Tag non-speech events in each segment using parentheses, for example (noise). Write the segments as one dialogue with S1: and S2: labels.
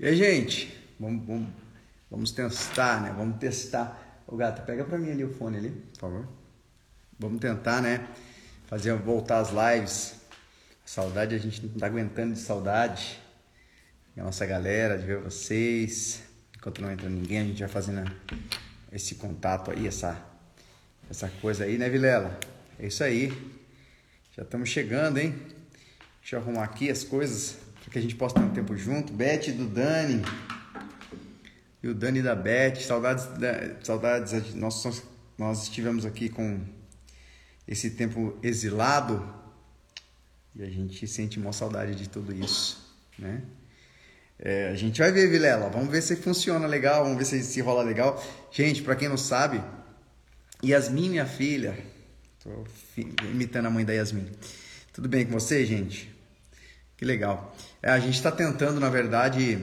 S1: E aí, gente? Vamos, vamos, vamos testar, né? Vamos testar. Ô gato, pega pra mim ali o fone ali, por favor. Vamos tentar, né? Fazer voltar as lives. Saudade, a gente não tá aguentando de saudade. E a nossa galera, de ver vocês. Enquanto não entra ninguém, a gente vai fazendo esse contato aí, essa, essa coisa aí, né, Vilela? É isso aí. Já estamos chegando, hein? Deixa eu arrumar aqui as coisas para que a gente possa ter um tempo junto. Beth do Dani. E o Dani da Beth. Saudades. Saudades. Nós, nós estivemos aqui com esse tempo exilado. E a gente sente uma saudade de tudo isso, né? É, a gente vai ver, Vilela. Vamos ver se funciona legal, vamos ver se, se rola legal. Gente, para quem não sabe, Yasmin, minha filha, tô imitando a mãe da Yasmin. Tudo bem com você, gente? Que legal. É, a gente está tentando, na verdade,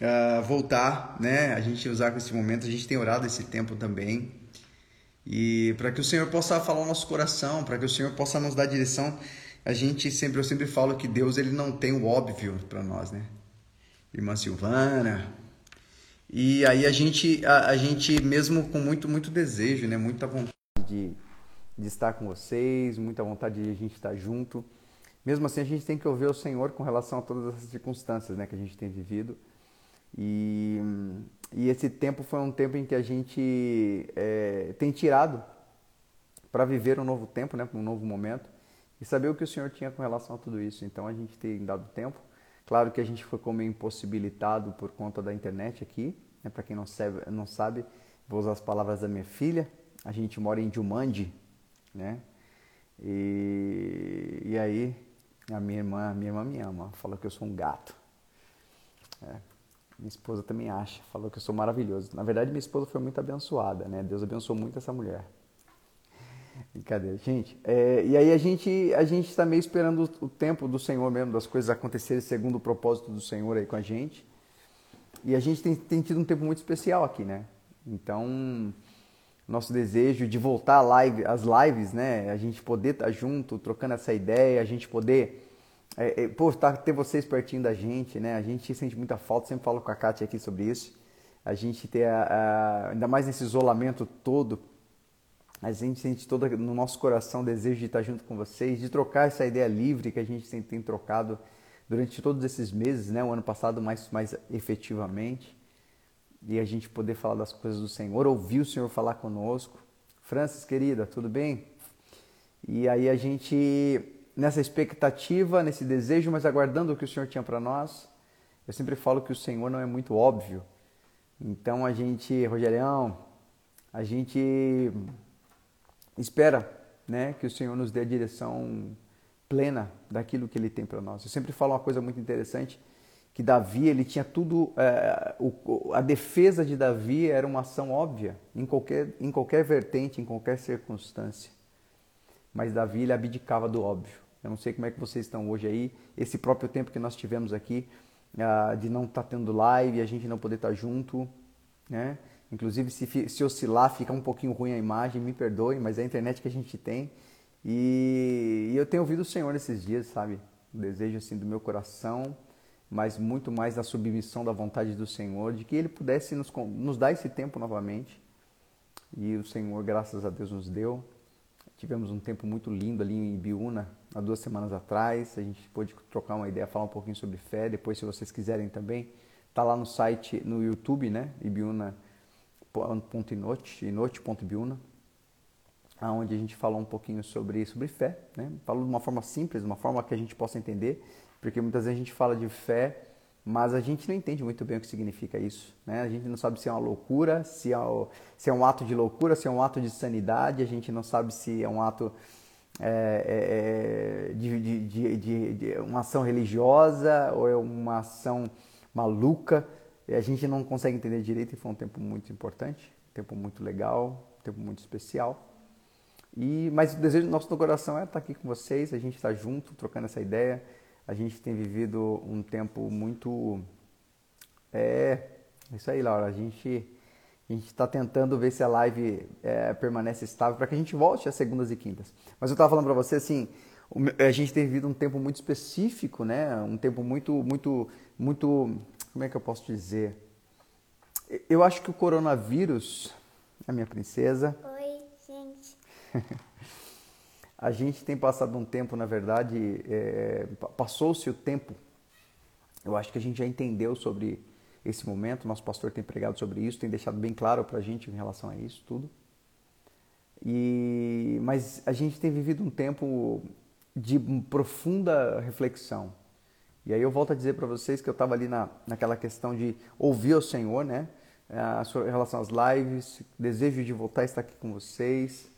S1: uh, voltar, né? A gente usar esse momento, a gente tem orado esse tempo também. E para que o Senhor possa falar o nosso coração, para que o Senhor possa nos dar direção. A gente sempre, eu sempre falo que Deus ele não tem o óbvio para nós, né? Irmã Silvana. E aí a gente, a, a, gente mesmo com muito, muito desejo, né? Muita vontade de, de estar com vocês, muita vontade de a gente estar junto. Mesmo assim, a gente tem que ouvir o Senhor com relação a todas essas circunstâncias né, que a gente tem vivido. E, e esse tempo foi um tempo em que a gente é, tem tirado para viver um novo tempo, né, um novo momento, e saber o que o Senhor tinha com relação a tudo isso. Então, a gente tem dado tempo. Claro que a gente ficou meio impossibilitado por conta da internet aqui. Né, para quem não sabe, não sabe, vou usar as palavras da minha filha. A gente mora em Jumanji, né? E, e aí a minha irmã, minha irmã me ama, falou que eu sou um gato. É. Minha esposa também acha, falou que eu sou maravilhoso. Na verdade, minha esposa foi muito abençoada, né? Deus abençoou muito essa mulher. Brincadeira, gente. É, e aí a gente a gente está meio esperando o tempo do Senhor mesmo, das coisas acontecerem segundo o propósito do Senhor aí com a gente. E a gente tem, tem tido um tempo muito especial aqui, né? Então, nosso desejo de voltar live, às lives, né? A gente poder estar tá junto, trocando essa ideia, a gente poder é, é, pô, tá, ter vocês pertinho da gente, né? A gente sente muita falta, sempre falo com a Kátia aqui sobre isso. A gente ter, a, a, ainda mais nesse isolamento todo, a gente sente todo no nosso coração o desejo de estar junto com vocês, de trocar essa ideia livre que a gente tem, tem trocado durante todos esses meses, né? O ano passado mais, mais efetivamente e a gente poder falar das coisas do Senhor, ouvir o Senhor falar conosco. Francis, querida, tudo bem? E aí a gente, nessa expectativa, nesse desejo, mas aguardando o que o Senhor tinha para nós, eu sempre falo que o Senhor não é muito óbvio. Então a gente, Rogerião, a gente espera né, que o Senhor nos dê a direção plena daquilo que Ele tem para nós. Eu sempre falo uma coisa muito interessante, que Davi ele tinha tudo é, o, a defesa de Davi era uma ação óbvia em qualquer em qualquer vertente em qualquer circunstância. Mas Davi ele abdicava do óbvio. Eu não sei como é que vocês estão hoje aí esse próprio tempo que nós tivemos aqui uh, de não estar tá tendo live a gente não poder estar tá junto né? Inclusive se, se oscilar fica um pouquinho ruim a imagem me perdoe mas é a internet que a gente tem. E, e eu tenho ouvido o Senhor nesses dias sabe? O desejo assim do meu coração mas muito mais da submissão da vontade do Senhor, de que Ele pudesse nos, nos dar esse tempo novamente. E o Senhor, graças a Deus, nos deu. Tivemos um tempo muito lindo ali em Ibiúna, há duas semanas atrás. A gente pôde trocar uma ideia, falar um pouquinho sobre fé. Depois, se vocês quiserem também, tá lá no site, no YouTube, né? Ibiúna.inote, inote.ibiúna, onde a gente falou um pouquinho sobre, sobre fé, né? Falou de uma forma simples, de uma forma que a gente possa entender porque muitas vezes a gente fala de fé, mas a gente não entende muito bem o que significa isso. Né? A gente não sabe se é uma loucura, se é, se é um ato de loucura, se é um ato de sanidade, a gente não sabe se é um ato é, é, de, de, de, de, uma ação religiosa ou é uma ação maluca. A gente não consegue entender direito e foi um tempo muito importante, um tempo muito legal, um tempo muito especial. E, mas o desejo do nosso coração é estar aqui com vocês, a gente está junto, trocando essa ideia, a gente tem vivido um tempo muito. É, isso aí, Laura. A gente a gente está tentando ver se a live é, permanece estável para que a gente volte às segundas e quintas. Mas eu estava falando para você assim, a gente tem vivido um tempo muito específico, né? Um tempo muito, muito, muito, como é que eu posso dizer? Eu acho que o coronavírus, a minha princesa.
S2: Oi, gente. (laughs)
S1: a gente tem passado um tempo, na verdade, é, passou-se o tempo. Eu acho que a gente já entendeu sobre esse momento. Nosso pastor tem pregado sobre isso, tem deixado bem claro para a gente em relação a isso tudo. E mas a gente tem vivido um tempo de profunda reflexão. E aí eu volto a dizer para vocês que eu estava ali na, naquela questão de ouvir o Senhor, né? A sua, em relação às lives, desejo de voltar a estar aqui com vocês.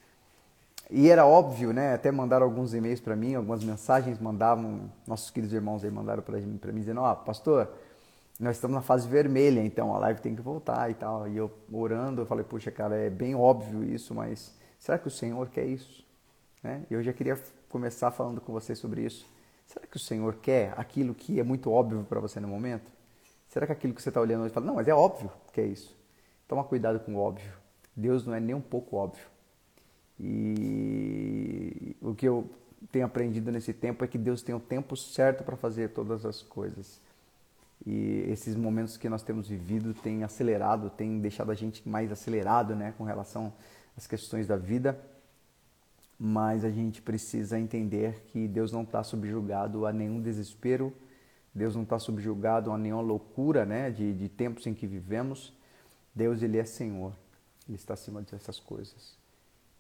S1: E era óbvio, né? Até mandaram alguns e-mails para mim, algumas mensagens mandavam, nossos queridos irmãos aí mandaram para mim, mim dizendo: Ó, oh, pastor, nós estamos na fase vermelha, então a live tem que voltar e tal. E eu orando, eu falei: puxa, cara, é bem óbvio isso, mas será que o Senhor quer isso? Né? Eu já queria começar falando com vocês sobre isso. Será que o Senhor quer aquilo que é muito óbvio para você no momento? Será que aquilo que você está olhando hoje fala, não, mas é óbvio que é isso? Toma cuidado com o óbvio. Deus não é nem um pouco óbvio. E o que eu tenho aprendido nesse tempo é que Deus tem o tempo certo para fazer todas as coisas. E esses momentos que nós temos vivido têm acelerado, têm deixado a gente mais acelerado né, com relação às questões da vida mas a gente precisa entender que Deus não está subjugado a nenhum desespero, Deus não está subjugado a nenhuma loucura né, de, de tempos em que vivemos. Deus, Ele é Senhor, Ele está acima dessas coisas.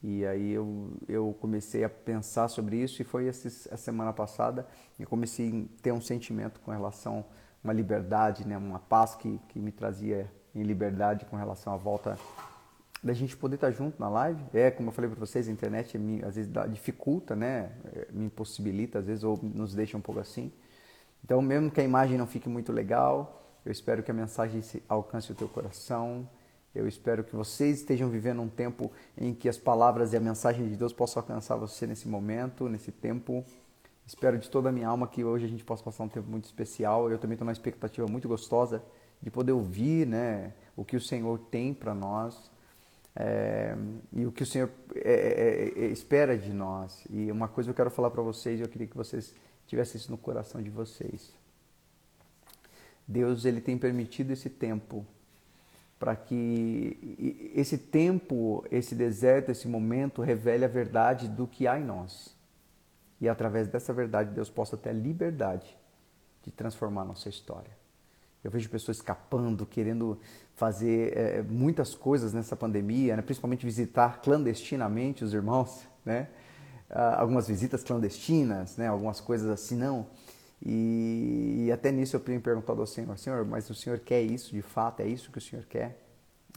S1: E aí eu, eu comecei a pensar sobre isso e foi essa semana passada eu comecei a ter um sentimento com relação a uma liberdade, né, uma paz que, que me trazia em liberdade com relação à volta da gente poder estar junto na live. É, como eu falei para vocês, a internet me, às vezes dificulta, né? É, me impossibilita, às vezes, ou nos deixa um pouco assim. Então, mesmo que a imagem não fique muito legal, eu espero que a mensagem alcance o teu coração. Eu espero que vocês estejam vivendo um tempo em que as palavras e a mensagem de Deus possam alcançar você nesse momento, nesse tempo. Espero de toda a minha alma que hoje a gente possa passar um tempo muito especial. Eu também estou numa expectativa muito gostosa de poder ouvir né, o que o Senhor tem para nós é, e o que o Senhor é, é, espera de nós. E uma coisa eu quero falar para vocês, eu queria que vocês tivessem isso no coração de vocês. Deus ele tem permitido esse tempo para que esse tempo, esse deserto, esse momento revele a verdade do que há em nós. E através dessa verdade Deus possa ter a liberdade de transformar a nossa história. Eu vejo pessoas escapando, querendo fazer é, muitas coisas nessa pandemia, né? principalmente visitar clandestinamente os irmãos, né? Ah, algumas visitas clandestinas, né? algumas coisas assim, não. E, e, até nisso eu tenho perguntado ao Senhor, Senhor, mas o Senhor quer isso de fato? É isso que o Senhor quer?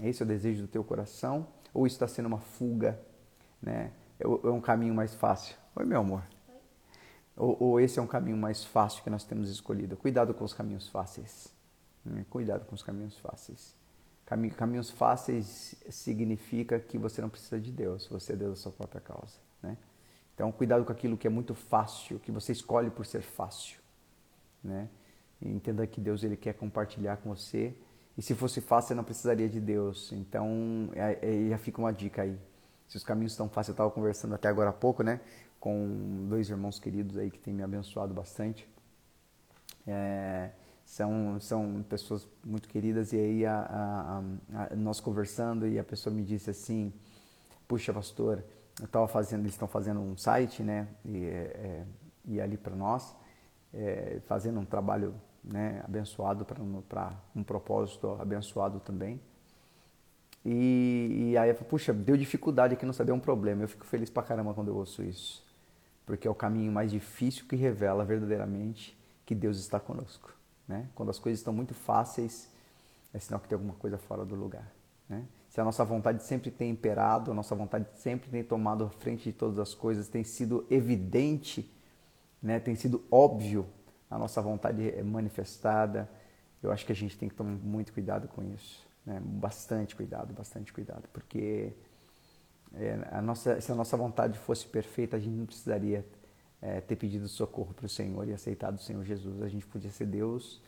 S1: É esse o desejo do teu coração? Ou isso está sendo uma fuga? Né? É, é um caminho mais fácil? Oi, meu amor. Ou, ou esse é um caminho mais fácil que nós temos escolhido? Cuidado com os caminhos fáceis. Né? Cuidado com os caminhos fáceis. Caminhos fáceis significa que você não precisa de Deus, você é Deus da sua própria causa. Né? Então, cuidado com aquilo que é muito fácil, que você escolhe por ser fácil. Né? Entenda que Deus ele quer compartilhar com você. E se fosse fácil, você não precisaria de Deus. Então, é, é, já fica uma dica aí. Se os caminhos estão fáceis, eu estava conversando até agora há pouco, né? Com dois irmãos queridos aí que têm me abençoado bastante. É, são, são pessoas muito queridas e aí a, a, a, nós conversando e a pessoa me disse assim, puxa pastor, eu estava fazendo, eles estão fazendo um site, né, e, é, e ali para nós, é, fazendo um trabalho né, abençoado para um propósito abençoado também. E, e aí eu falei, puxa, deu dificuldade aqui não saber um problema. Eu fico feliz pra caramba quando eu ouço isso. Porque é o caminho mais difícil que revela verdadeiramente que Deus está conosco. Né? Quando as coisas estão muito fáceis, é sinal que tem alguma coisa fora do lugar. Né? Se a nossa vontade sempre tem imperado, a nossa vontade sempre tem tomado a frente de todas as coisas, tem sido evidente, né? tem sido óbvio a nossa vontade é manifestada, eu acho que a gente tem que tomar muito cuidado com isso. Né? Bastante cuidado, bastante cuidado, porque é, a nossa, se a nossa vontade fosse perfeita, a gente não precisaria é, ter pedido socorro para o Senhor e aceitado o Senhor Jesus. A gente podia ser Deus,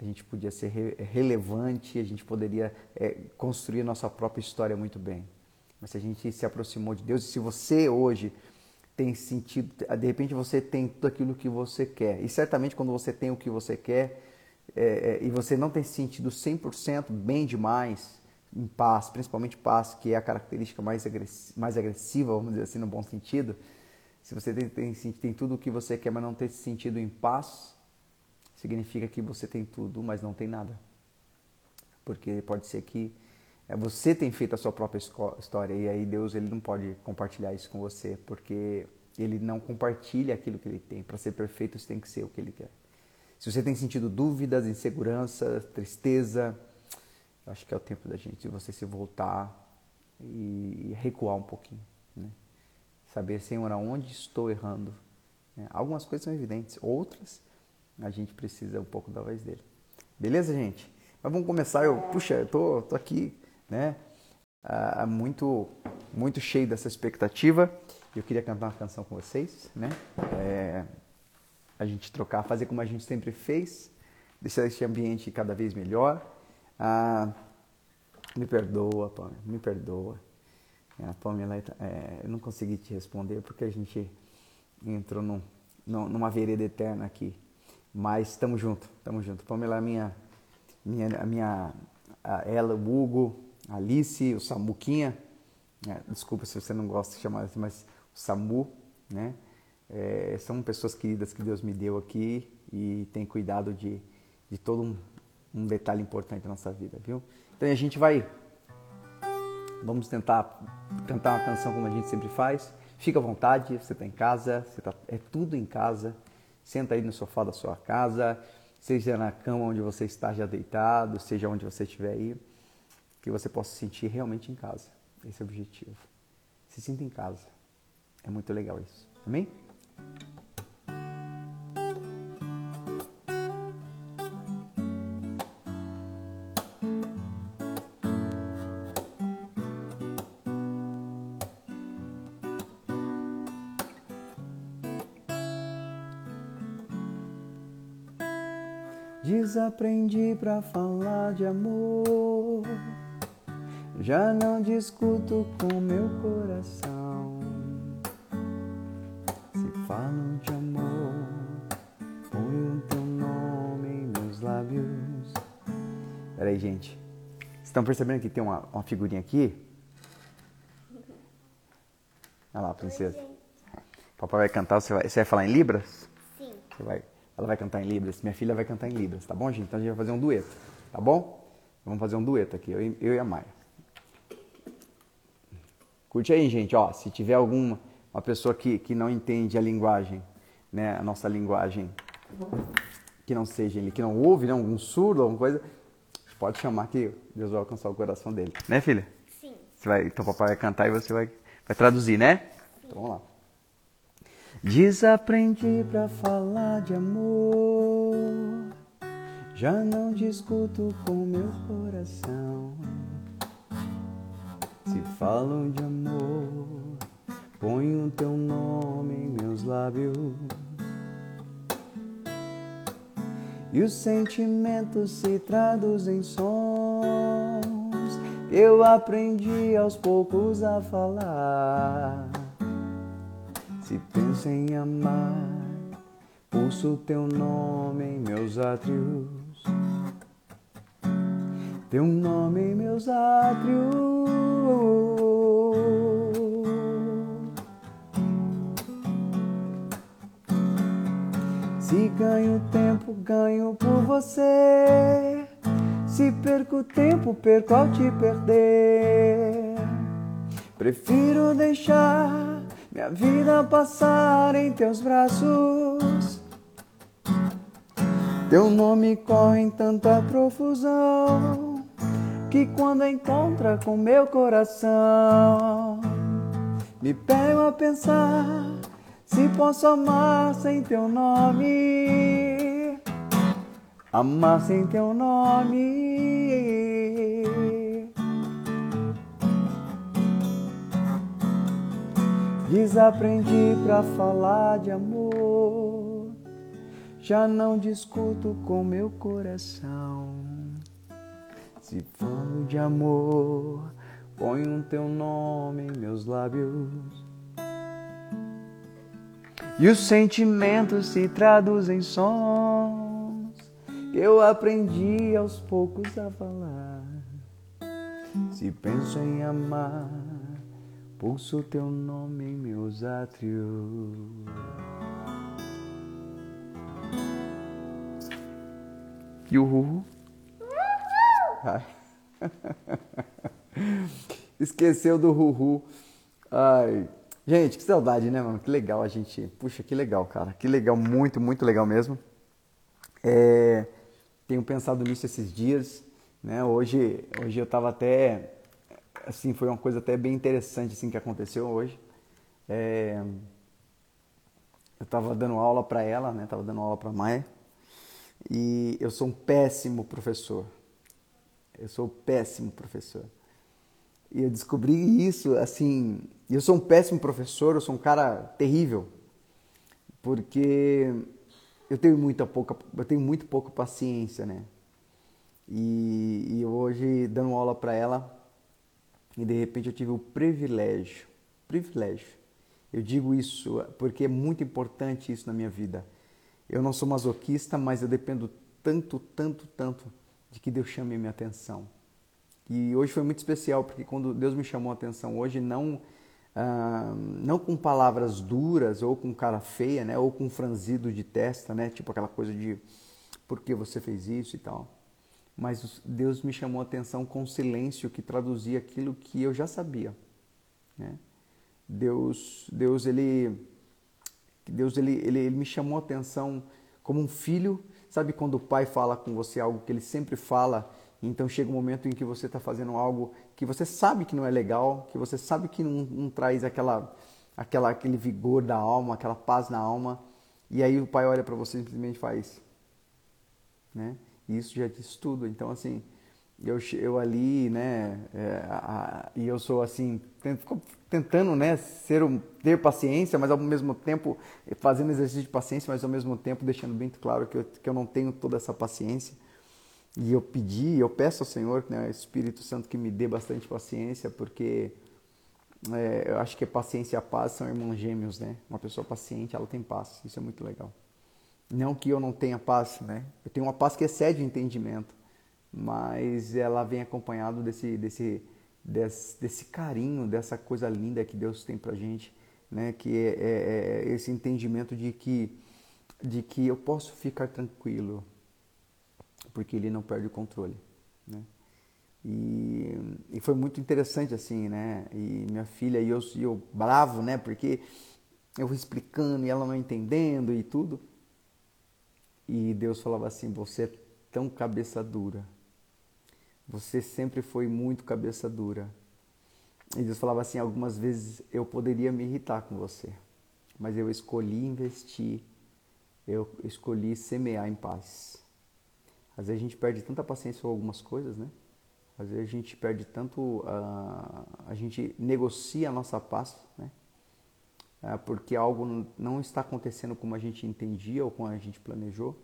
S1: a gente podia ser re relevante, a gente poderia é, construir a nossa própria história muito bem. Mas se a gente se aproximou de Deus, e se você hoje tem sentido, de repente você tem tudo aquilo que você quer, e certamente quando você tem o que você quer, é, é, e você não tem se sentido 100% bem demais, em paz, principalmente paz, que é a característica mais, agressiva, mais agressiva, vamos dizer assim, no bom sentido, se você tem, tem, tem tudo o que você quer, mas não tem se sentido em paz, significa que você tem tudo, mas não tem nada. Porque pode ser que você tem feito a sua própria história e aí Deus ele não pode compartilhar isso com você, porque ele não compartilha aquilo que ele tem. Para ser perfeito, você tem que ser o que ele quer. Se você tem sentido dúvidas, insegurança, tristeza, acho que é o tempo da gente, você se voltar e recuar um pouquinho. Né? Saber, Senhor, aonde estou errando. Né? Algumas coisas são evidentes, outras a gente precisa um pouco da voz dele. Beleza, gente? Mas vamos começar. Eu, puxa, eu tô, tô aqui, né? Ah, muito, muito cheio dessa expectativa. Eu queria cantar uma canção com vocês, né? É, a gente trocar, fazer como a gente sempre fez, deixar este ambiente cada vez melhor. Ah, me perdoa, Pamela, me perdoa. A Pamela, é, eu não consegui te responder porque a gente entrou num, numa vereda eterna aqui. Mas estamos juntos, estamos juntos. Pamela é minha, minha, minha, ela, o Hugo, Alice, o Samuquinha. É, desculpa se você não gosta de chamar assim, mas SAMU, né? É, são pessoas queridas que Deus me deu aqui e tem cuidado de, de todo um, um detalhe importante da nossa vida, viu? Então a gente vai, vamos tentar cantar uma canção como a gente sempre faz. Fica à vontade, você está em casa, você tá, é tudo em casa. Senta aí no sofá da sua casa, seja na cama onde você está já deitado, seja onde você estiver aí, que você possa se sentir realmente em casa. Esse é o objetivo. Se sinta em casa. É muito legal isso. Amém? Desaprendi pra falar de amor. Já não discuto com meu coração. falam de amor, põe o teu nome em meus lábios. Peraí, gente. Vocês estão percebendo que tem uma, uma figurinha aqui? Olha lá, princesa. Papai vai cantar, você vai, você vai falar em Libras?
S2: Sim.
S1: Você vai, ela vai cantar em Libras, minha filha vai cantar em Libras, tá bom, gente? Então a gente vai fazer um dueto, tá bom? Vamos fazer um dueto aqui, eu, eu e a Maia. Curte aí, gente, ó, se tiver alguma uma pessoa que, que não entende a linguagem, né, a nossa linguagem, que não seja ele, que não ouve, né, um surdo, alguma coisa, pode chamar que Deus vai alcançar o coração dele. Né, filha?
S2: Sim.
S1: Você vai, então papai vai cantar e você vai, vai traduzir, né? Sim. Então vamos lá. Desaprendi pra falar de amor, já não discuto com meu coração. Se falam de amor, Ponho teu nome em meus lábios e os sentimentos se traduzem em sons. Eu aprendi aos poucos a falar. Se penso em amar, pulso teu nome em meus átrios. Teu nome em meus átrios. Se ganho tempo, ganho por você. Se perco tempo, perco ao te perder. Prefiro deixar minha vida passar em teus braços. Teu nome corre em tanta profusão que quando encontra com meu coração, me pego a pensar se posso amar sem teu nome, amar sem teu nome. Desaprendi pra falar de amor, já não discuto com meu coração. Se falo de amor, ponho teu nome em meus lábios e os sentimentos se traduzem em sons. eu aprendi aos poucos a falar. Se penso em amar, pulso teu nome em meus átrios. E o Ruhu? (laughs) Esqueceu do Ruhu. Ai. Gente, que saudade, né, mano? Que legal a gente. Puxa, que legal, cara. Que legal, muito, muito legal mesmo. É... Tenho pensado nisso esses dias, né? Hoje, hoje eu tava até. Assim, foi uma coisa até bem interessante assim, que aconteceu hoje. É... Eu tava dando aula para ela, né? Tava dando aula para Maia. E eu sou um péssimo professor. Eu sou péssimo professor. E eu descobri isso, assim, eu sou um péssimo professor, eu sou um cara terrível, porque eu tenho muita pouca, eu tenho muito pouca paciência, né? E, e hoje dando aula para ela, e de repente eu tive o privilégio, privilégio. Eu digo isso porque é muito importante isso na minha vida. Eu não sou masoquista, mas eu dependo tanto, tanto, tanto de que Deus chame a minha atenção. E hoje foi muito especial, porque quando Deus me chamou a atenção hoje, não, ah, não com palavras duras, ou com cara feia, né, ou com franzido de testa, né, tipo aquela coisa de por que você fez isso e tal. Mas Deus me chamou a atenção com silêncio que traduzia aquilo que eu já sabia. Né? Deus, Deus, ele, Deus ele, ele, ele me chamou a atenção como um filho. Sabe quando o pai fala com você algo que ele sempre fala então chega um momento em que você está fazendo algo que você sabe que não é legal, que você sabe que não, não, traz aquela, aquela, aquele vigor da alma, aquela paz na alma, e aí o pai olha para você e simplesmente faz. Né? E isso já diz tudo. Então, assim, eu, eu ali, né, é, a, e eu sou assim, tentando, né, ser um, ter paciência, mas ao mesmo tempo fazendo exercício de paciência, mas ao mesmo tempo deixando bem claro que eu, que eu não tenho toda essa paciência. E eu pedi, eu peço ao Senhor, né, Espírito Santo, que me dê bastante paciência, porque é, eu acho que paciência e a paz são irmãos gêmeos, né? Uma pessoa paciente, ela tem paz. Isso é muito legal. Não que eu não tenha paz, né? Eu tenho uma paz que excede o entendimento, mas ela vem acompanhado desse, desse, desse, desse carinho, dessa coisa linda que Deus tem pra gente, né? Que é, é, é esse entendimento de que, de que eu posso ficar tranquilo, porque ele não perde o controle, né? E, e foi muito interessante assim, né? E minha filha e eu, e eu bravo, né? Porque eu explicando e ela não entendendo e tudo. E Deus falava assim: Você é tão cabeça dura. Você sempre foi muito cabeça dura. E Deus falava assim: Algumas vezes eu poderia me irritar com você, mas eu escolhi investir, eu escolhi semear em paz. Às vezes a gente perde tanta paciência com algumas coisas, né? Às vezes a gente perde tanto, uh, a gente negocia a nossa paz, né? Uh, porque algo não está acontecendo como a gente entendia ou como a gente planejou.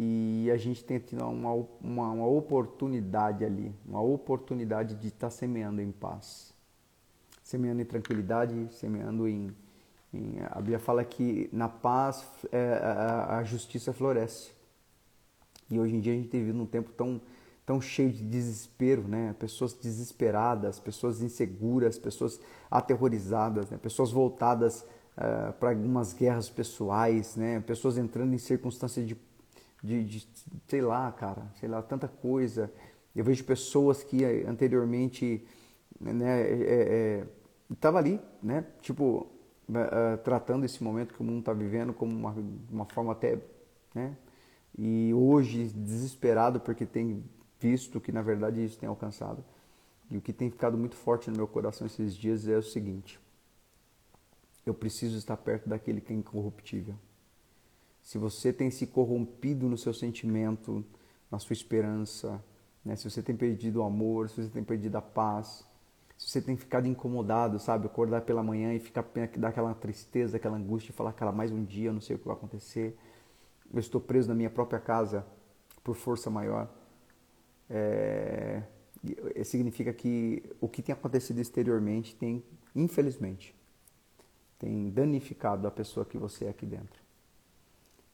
S1: E a gente tem tido uma, uma, uma oportunidade ali, uma oportunidade de estar semeando em paz. Semeando em tranquilidade, semeando em, em a Bíblia fala que na paz é, a, a justiça floresce. E hoje em dia a gente tem vivido um tempo tão, tão cheio de desespero, né? Pessoas desesperadas, pessoas inseguras, pessoas aterrorizadas, né? pessoas voltadas uh, para algumas guerras pessoais, né? Pessoas entrando em circunstâncias de, de, de, sei lá, cara, sei lá, tanta coisa. Eu vejo pessoas que anteriormente, né, é, é, estava ali, né? Tipo, uh, tratando esse momento que o mundo está vivendo como uma, uma forma até, né? e hoje desesperado porque tem visto que na verdade isso tem alcançado. E o que tem ficado muito forte no meu coração esses dias é o seguinte: eu preciso estar perto daquele que é incorruptível. Se você tem se corrompido no seu sentimento, na sua esperança, né? se você tem perdido o amor, se você tem perdido a paz, se você tem ficado incomodado, sabe, acordar pela manhã e ficar daquela tristeza, aquela angústia falar, cara, mais um dia, eu não sei o que vai acontecer eu estou preso na minha própria casa por força maior. É, significa que o que tem acontecido exteriormente tem, infelizmente, tem danificado a pessoa que você é aqui dentro.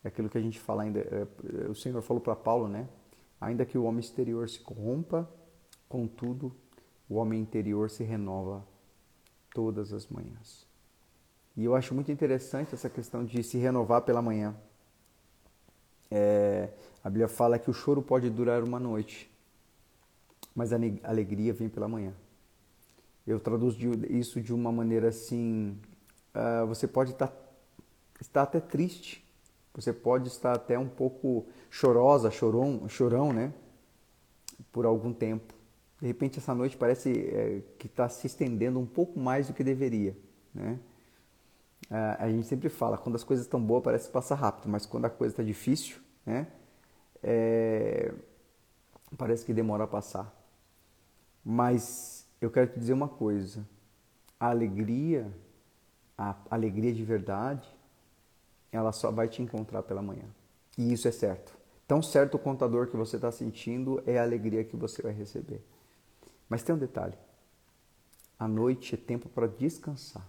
S1: É aquilo que a gente fala ainda. É, o Senhor falou para Paulo, né? Ainda que o homem exterior se corrompa, contudo, o homem interior se renova todas as manhãs. E eu acho muito interessante essa questão de se renovar pela manhã. É, a Bíblia fala que o choro pode durar uma noite, mas a alegria vem pela manhã. Eu traduzo isso de uma maneira assim: uh, você pode estar, tá, estar até triste, você pode estar até um pouco chorosa, chorão, chorão, né? Por algum tempo. De repente, essa noite parece é, que está se estendendo um pouco mais do que deveria, né? A gente sempre fala, quando as coisas estão boas parece que passa rápido, mas quando a coisa está difícil, né? É, parece que demora a passar. Mas eu quero te dizer uma coisa: a alegria, a alegria de verdade, ela só vai te encontrar pela manhã. E isso é certo. Tão certo o contador que você está sentindo é a alegria que você vai receber. Mas tem um detalhe: a noite é tempo para descansar.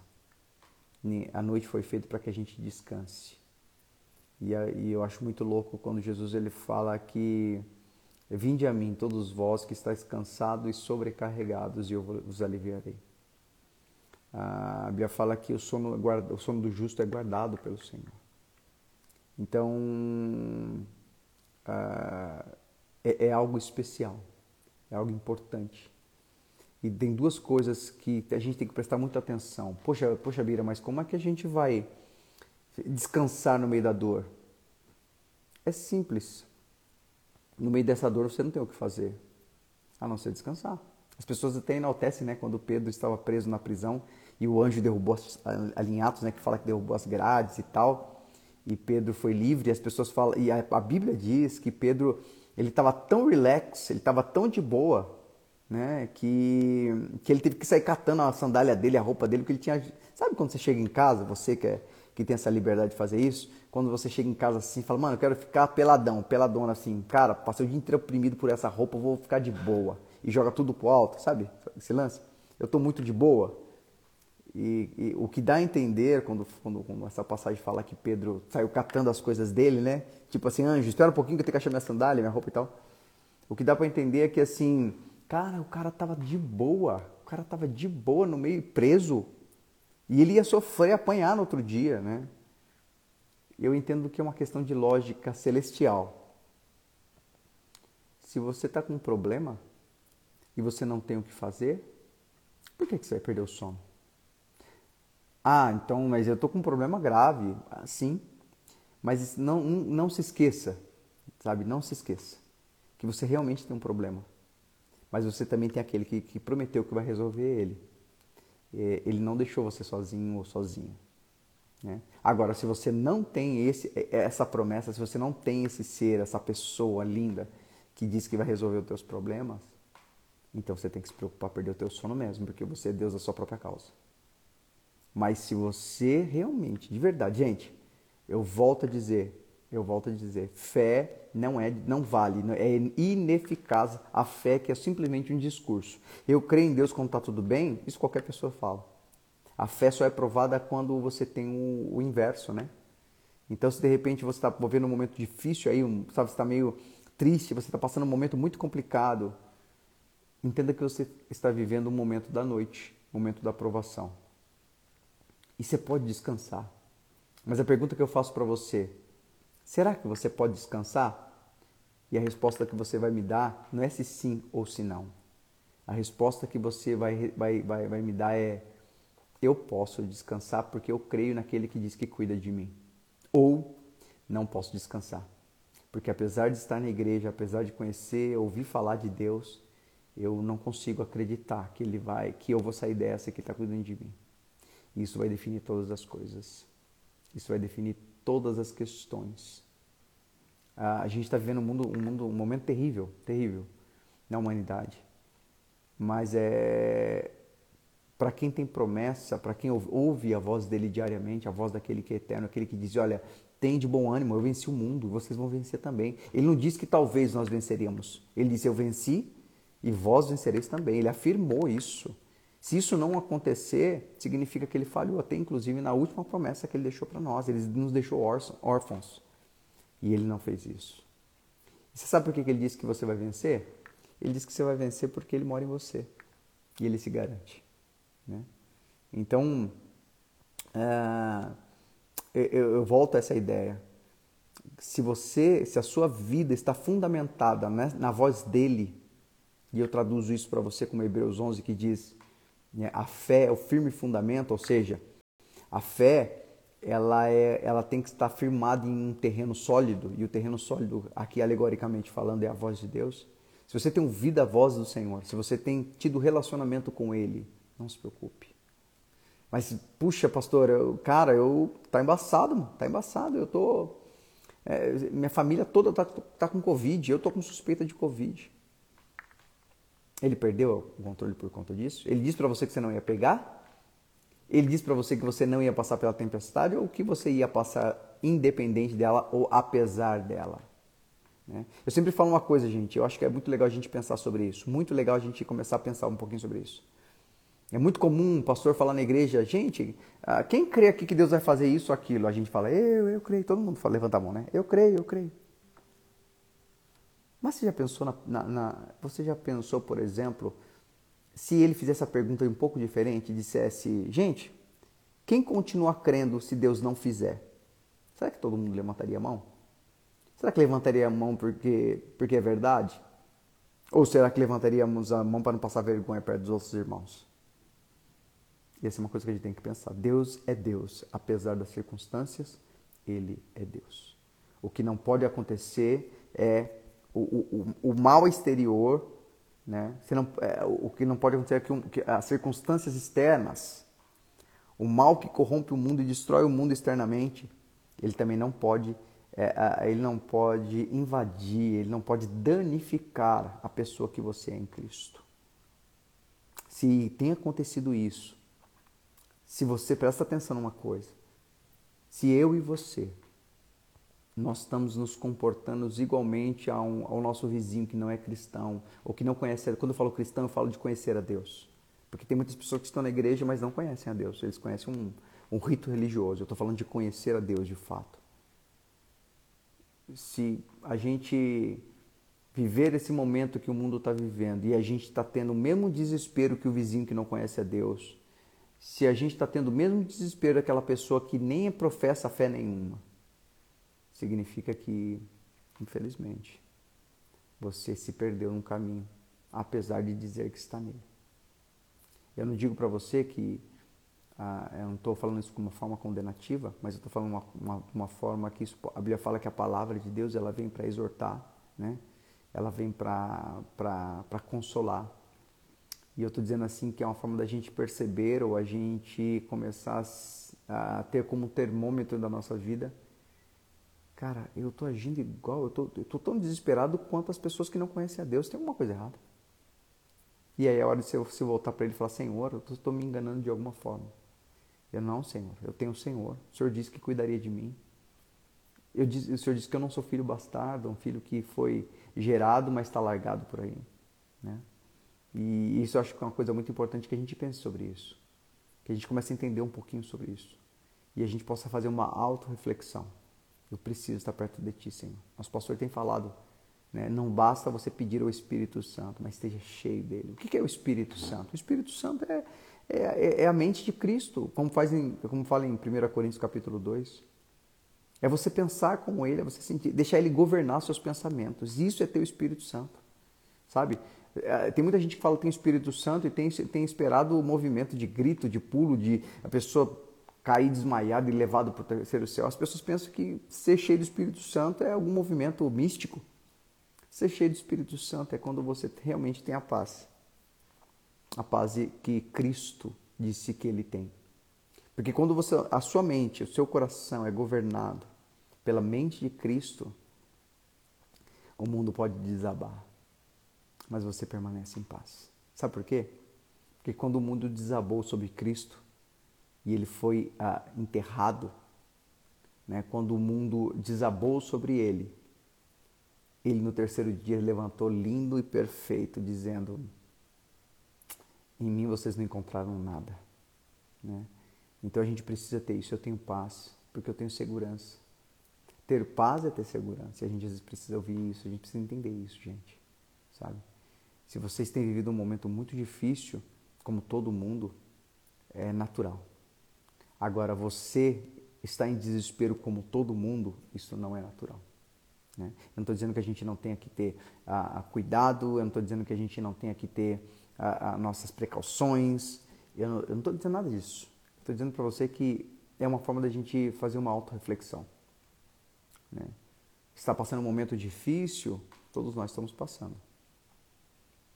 S1: A noite foi feita para que a gente descanse. E, eu acho muito louco quando Jesus ele fala que Vinde a mim, todos vós que estáis cansados e sobrecarregados, e eu vos aliviarei. A Bíblia fala que o sono, o sono do justo é guardado pelo Senhor. Então, é, é algo especial, é algo importante. E tem duas coisas que a gente tem que prestar muita atenção. Poxa, poxa, Bira, mas como é que a gente vai descansar no meio da dor? É simples no meio dessa dor você não tem o que fazer, a não ser descansar. As pessoas até enaltecem, né, quando Pedro estava preso na prisão e o anjo derrubou, ali em Atos, né, que fala que derrubou as grades e tal, e Pedro foi livre, e as pessoas falam, e a, a Bíblia diz que Pedro, ele estava tão relax, ele estava tão de boa, né, que, que ele teve que sair catando a sandália dele, a roupa dele, porque ele tinha, sabe quando você chega em casa, você que, é, que tem essa liberdade de fazer isso, quando você chega em casa assim, fala, mano, eu quero ficar peladão, peladona assim, cara, passei o dia inteiro oprimido por essa roupa, vou ficar de boa. E joga tudo pro alto, sabe? Esse lance. Eu tô muito de boa. E, e o que dá a entender quando, quando, quando, essa passagem fala que Pedro saiu catando as coisas dele, né? Tipo assim, anjo, espera um pouquinho que eu tenho que achar minha sandália, minha roupa e tal. O que dá para entender é que assim, cara, o cara tava de boa. O cara tava de boa no meio preso. E ele ia sofrer, apanhar no outro dia, né? eu entendo que é uma questão de lógica celestial. Se você está com um problema e você não tem o que fazer, por que, que você vai perder o sono? Ah, então, mas eu estou com um problema grave. Ah, sim, mas não, não se esqueça, sabe? Não se esqueça que você realmente tem um problema. Mas você também tem aquele que, que prometeu que vai resolver ele. É, ele não deixou você sozinho ou sozinha. Né? Agora, se você não tem esse, essa promessa, se você não tem esse ser, essa pessoa linda que diz que vai resolver os teus problemas, então você tem que se preocupar perder o teu sono mesmo, porque você é Deus da sua própria causa. Mas se você realmente, de verdade, gente, eu volto a dizer, eu volto a dizer, fé não é, não vale, é ineficaz a fé que é simplesmente um discurso. Eu creio em Deus quando está tudo bem, isso qualquer pessoa fala. A fé só é provada quando você tem o, o inverso, né? Então, se de repente você está vivendo um momento difícil aí, sabe, você está meio triste, você está passando um momento muito complicado, entenda que você está vivendo um momento da noite, momento da aprovação. E você pode descansar. Mas a pergunta que eu faço para você, será que você pode descansar? E a resposta que você vai me dar não é se sim ou se não. A resposta que você vai, vai, vai, vai me dar é eu posso descansar porque eu creio naquele que diz que cuida de mim. Ou não posso descansar, porque apesar de estar na igreja, apesar de conhecer, ouvir falar de Deus, eu não consigo acreditar que ele vai, que eu vou sair dessa que está cuidando de mim. Isso vai definir todas as coisas. Isso vai definir todas as questões. a gente está vivendo um mundo, um mundo, um momento terrível, terrível na humanidade. Mas é para quem tem promessa, para quem ouve a voz dele diariamente, a voz daquele que é eterno, aquele que diz: Olha, tem de bom ânimo, eu venci o mundo, vocês vão vencer também. Ele não disse que talvez nós venceríamos, ele disse: Eu venci e vós vencereis também. Ele afirmou isso. Se isso não acontecer, significa que ele falhou, até inclusive na última promessa que ele deixou para nós. Ele nos deixou órfãos. E ele não fez isso. E você sabe por que ele disse que você vai vencer? Ele disse que você vai vencer porque ele mora em você. E ele se garante. Né? Então, uh, eu, eu volto a essa ideia. Se você, se a sua vida está fundamentada né, na voz dele, e eu traduzo isso para você como Hebreus 11 que diz, a fé é o firme fundamento, ou seja, a fé ela, é, ela tem que estar firmada em um terreno sólido, e o terreno sólido, aqui alegoricamente falando, é a voz de Deus. Se você tem ouvido a voz do Senhor, se você tem tido relacionamento com Ele, não se preocupe. Mas, puxa, pastor, eu, cara, eu tá embaçado, mano, tá embaçado. Eu tô. É, minha família toda tá, tá com Covid, eu tô com suspeita de Covid. Ele perdeu o controle por conta disso? Ele disse para você que você não ia pegar? Ele disse para você que você não ia passar pela tempestade ou que você ia passar independente dela ou apesar dela? Né? Eu sempre falo uma coisa, gente, eu acho que é muito legal a gente pensar sobre isso. Muito legal a gente começar a pensar um pouquinho sobre isso. É muito comum um pastor falar na igreja, gente, ah, quem crê aqui que Deus vai fazer isso ou aquilo? A gente fala, eu, eu creio. Todo mundo fala, levanta a mão, né? Eu creio, eu creio. Mas você já pensou, na, na, você já pensou, por exemplo, se ele fizesse a pergunta um pouco diferente dissesse, gente, quem continua crendo se Deus não fizer? Será que todo mundo levantaria a mão? Será que levantaria a mão porque, porque é verdade? Ou será que levantaríamos a mão para não passar vergonha perto dos outros irmãos? E essa é uma coisa que a gente tem que pensar. Deus é Deus, apesar das circunstâncias, Ele é Deus. O que não pode acontecer é o, o, o mal exterior, né? Não, é, o que não pode acontecer é que, que as circunstâncias externas, o mal que corrompe o mundo e destrói o mundo externamente, ele também não pode, é, ele não pode invadir, ele não pode danificar a pessoa que você é em Cristo. Se tem acontecido isso, se você presta atenção numa coisa, se eu e você nós estamos nos comportando igualmente ao, ao, nosso vizinho que não é cristão ou que não conhece, quando eu falo cristão, eu falo de conhecer a Deus. Porque tem muitas pessoas que estão na igreja, mas não conhecem a Deus. Eles conhecem um, um rito religioso. Eu estou falando de conhecer a Deus de fato. Se a gente viver esse momento que o mundo está vivendo e a gente está tendo o mesmo desespero que o vizinho que não conhece a Deus, se a gente está tendo o mesmo desespero daquela pessoa que nem professa fé nenhuma, significa que, infelizmente, você se perdeu no caminho, apesar de dizer que está nele. Eu não digo para você que, ah, eu não estou falando isso de uma forma condenativa, mas eu estou falando uma, uma, uma, forma que isso, a Bíblia fala que a palavra de Deus ela vem para exortar, né? ela vem para consolar, e eu estou dizendo assim que é uma forma da gente perceber ou a gente começar a ter como termômetro da nossa vida. Cara, eu estou agindo igual, eu estou tão desesperado quanto as pessoas que não conhecem a Deus. Tem alguma coisa errada. E aí é hora de você voltar para ele e falar, Senhor, eu estou me enganando de alguma forma. Eu não, Senhor, eu tenho o Senhor. O Senhor disse que cuidaria de mim. Eu, o Senhor disse que eu não sou filho bastardo, um filho que foi gerado, mas está largado por aí. Né? E isso eu acho que é uma coisa muito importante que a gente pense sobre isso. Que a gente comece a entender um pouquinho sobre isso. E a gente possa fazer uma auto-reflexão. Eu preciso estar perto de Ti, Senhor. Nosso pastor tem falado, né, não basta você pedir ao Espírito Santo, mas esteja cheio dele. O que é o Espírito Santo? O Espírito Santo é, é, é a mente de Cristo, como, faz em, como fala em 1 Coríntios capítulo 2. É você pensar como ele, é você sentir, deixar ele governar seus pensamentos. Isso é ter o Espírito Santo. Sabe? É, tem muita gente que fala que tem Espírito Santo e tem, tem esperado o movimento de grito, de pulo, de a pessoa cair desmaiada e levado para o terceiro céu. As pessoas pensam que ser cheio do Espírito Santo é algum movimento místico. Ser cheio do Espírito Santo é quando você realmente tem a paz. A paz que Cristo disse que ele tem. Porque quando você, a sua mente, o seu coração é governado pela mente de Cristo, o mundo pode desabar mas você permanece em paz. Sabe por quê? Porque quando o mundo desabou sobre Cristo e ele foi ah, enterrado, né, quando o mundo desabou sobre ele, ele no terceiro dia levantou lindo e perfeito, dizendo: Em mim vocês não encontraram nada. Né? Então a gente precisa ter isso. Eu tenho paz, porque eu tenho segurança. Ter paz é ter segurança. E a gente às vezes precisa ouvir isso, a gente precisa entender isso, gente. Sabe? Se vocês têm vivido um momento muito difícil, como todo mundo, é natural. Agora, você está em desespero como todo mundo, isso não é natural. Né? Eu não estou dizendo que a gente não tenha que ter ah, cuidado, eu não estou dizendo que a gente não tenha que ter ah, nossas precauções, eu não estou dizendo nada disso. Estou dizendo para você que é uma forma da gente fazer uma autorreflexão. Né? Está passando um momento difícil, todos nós estamos passando.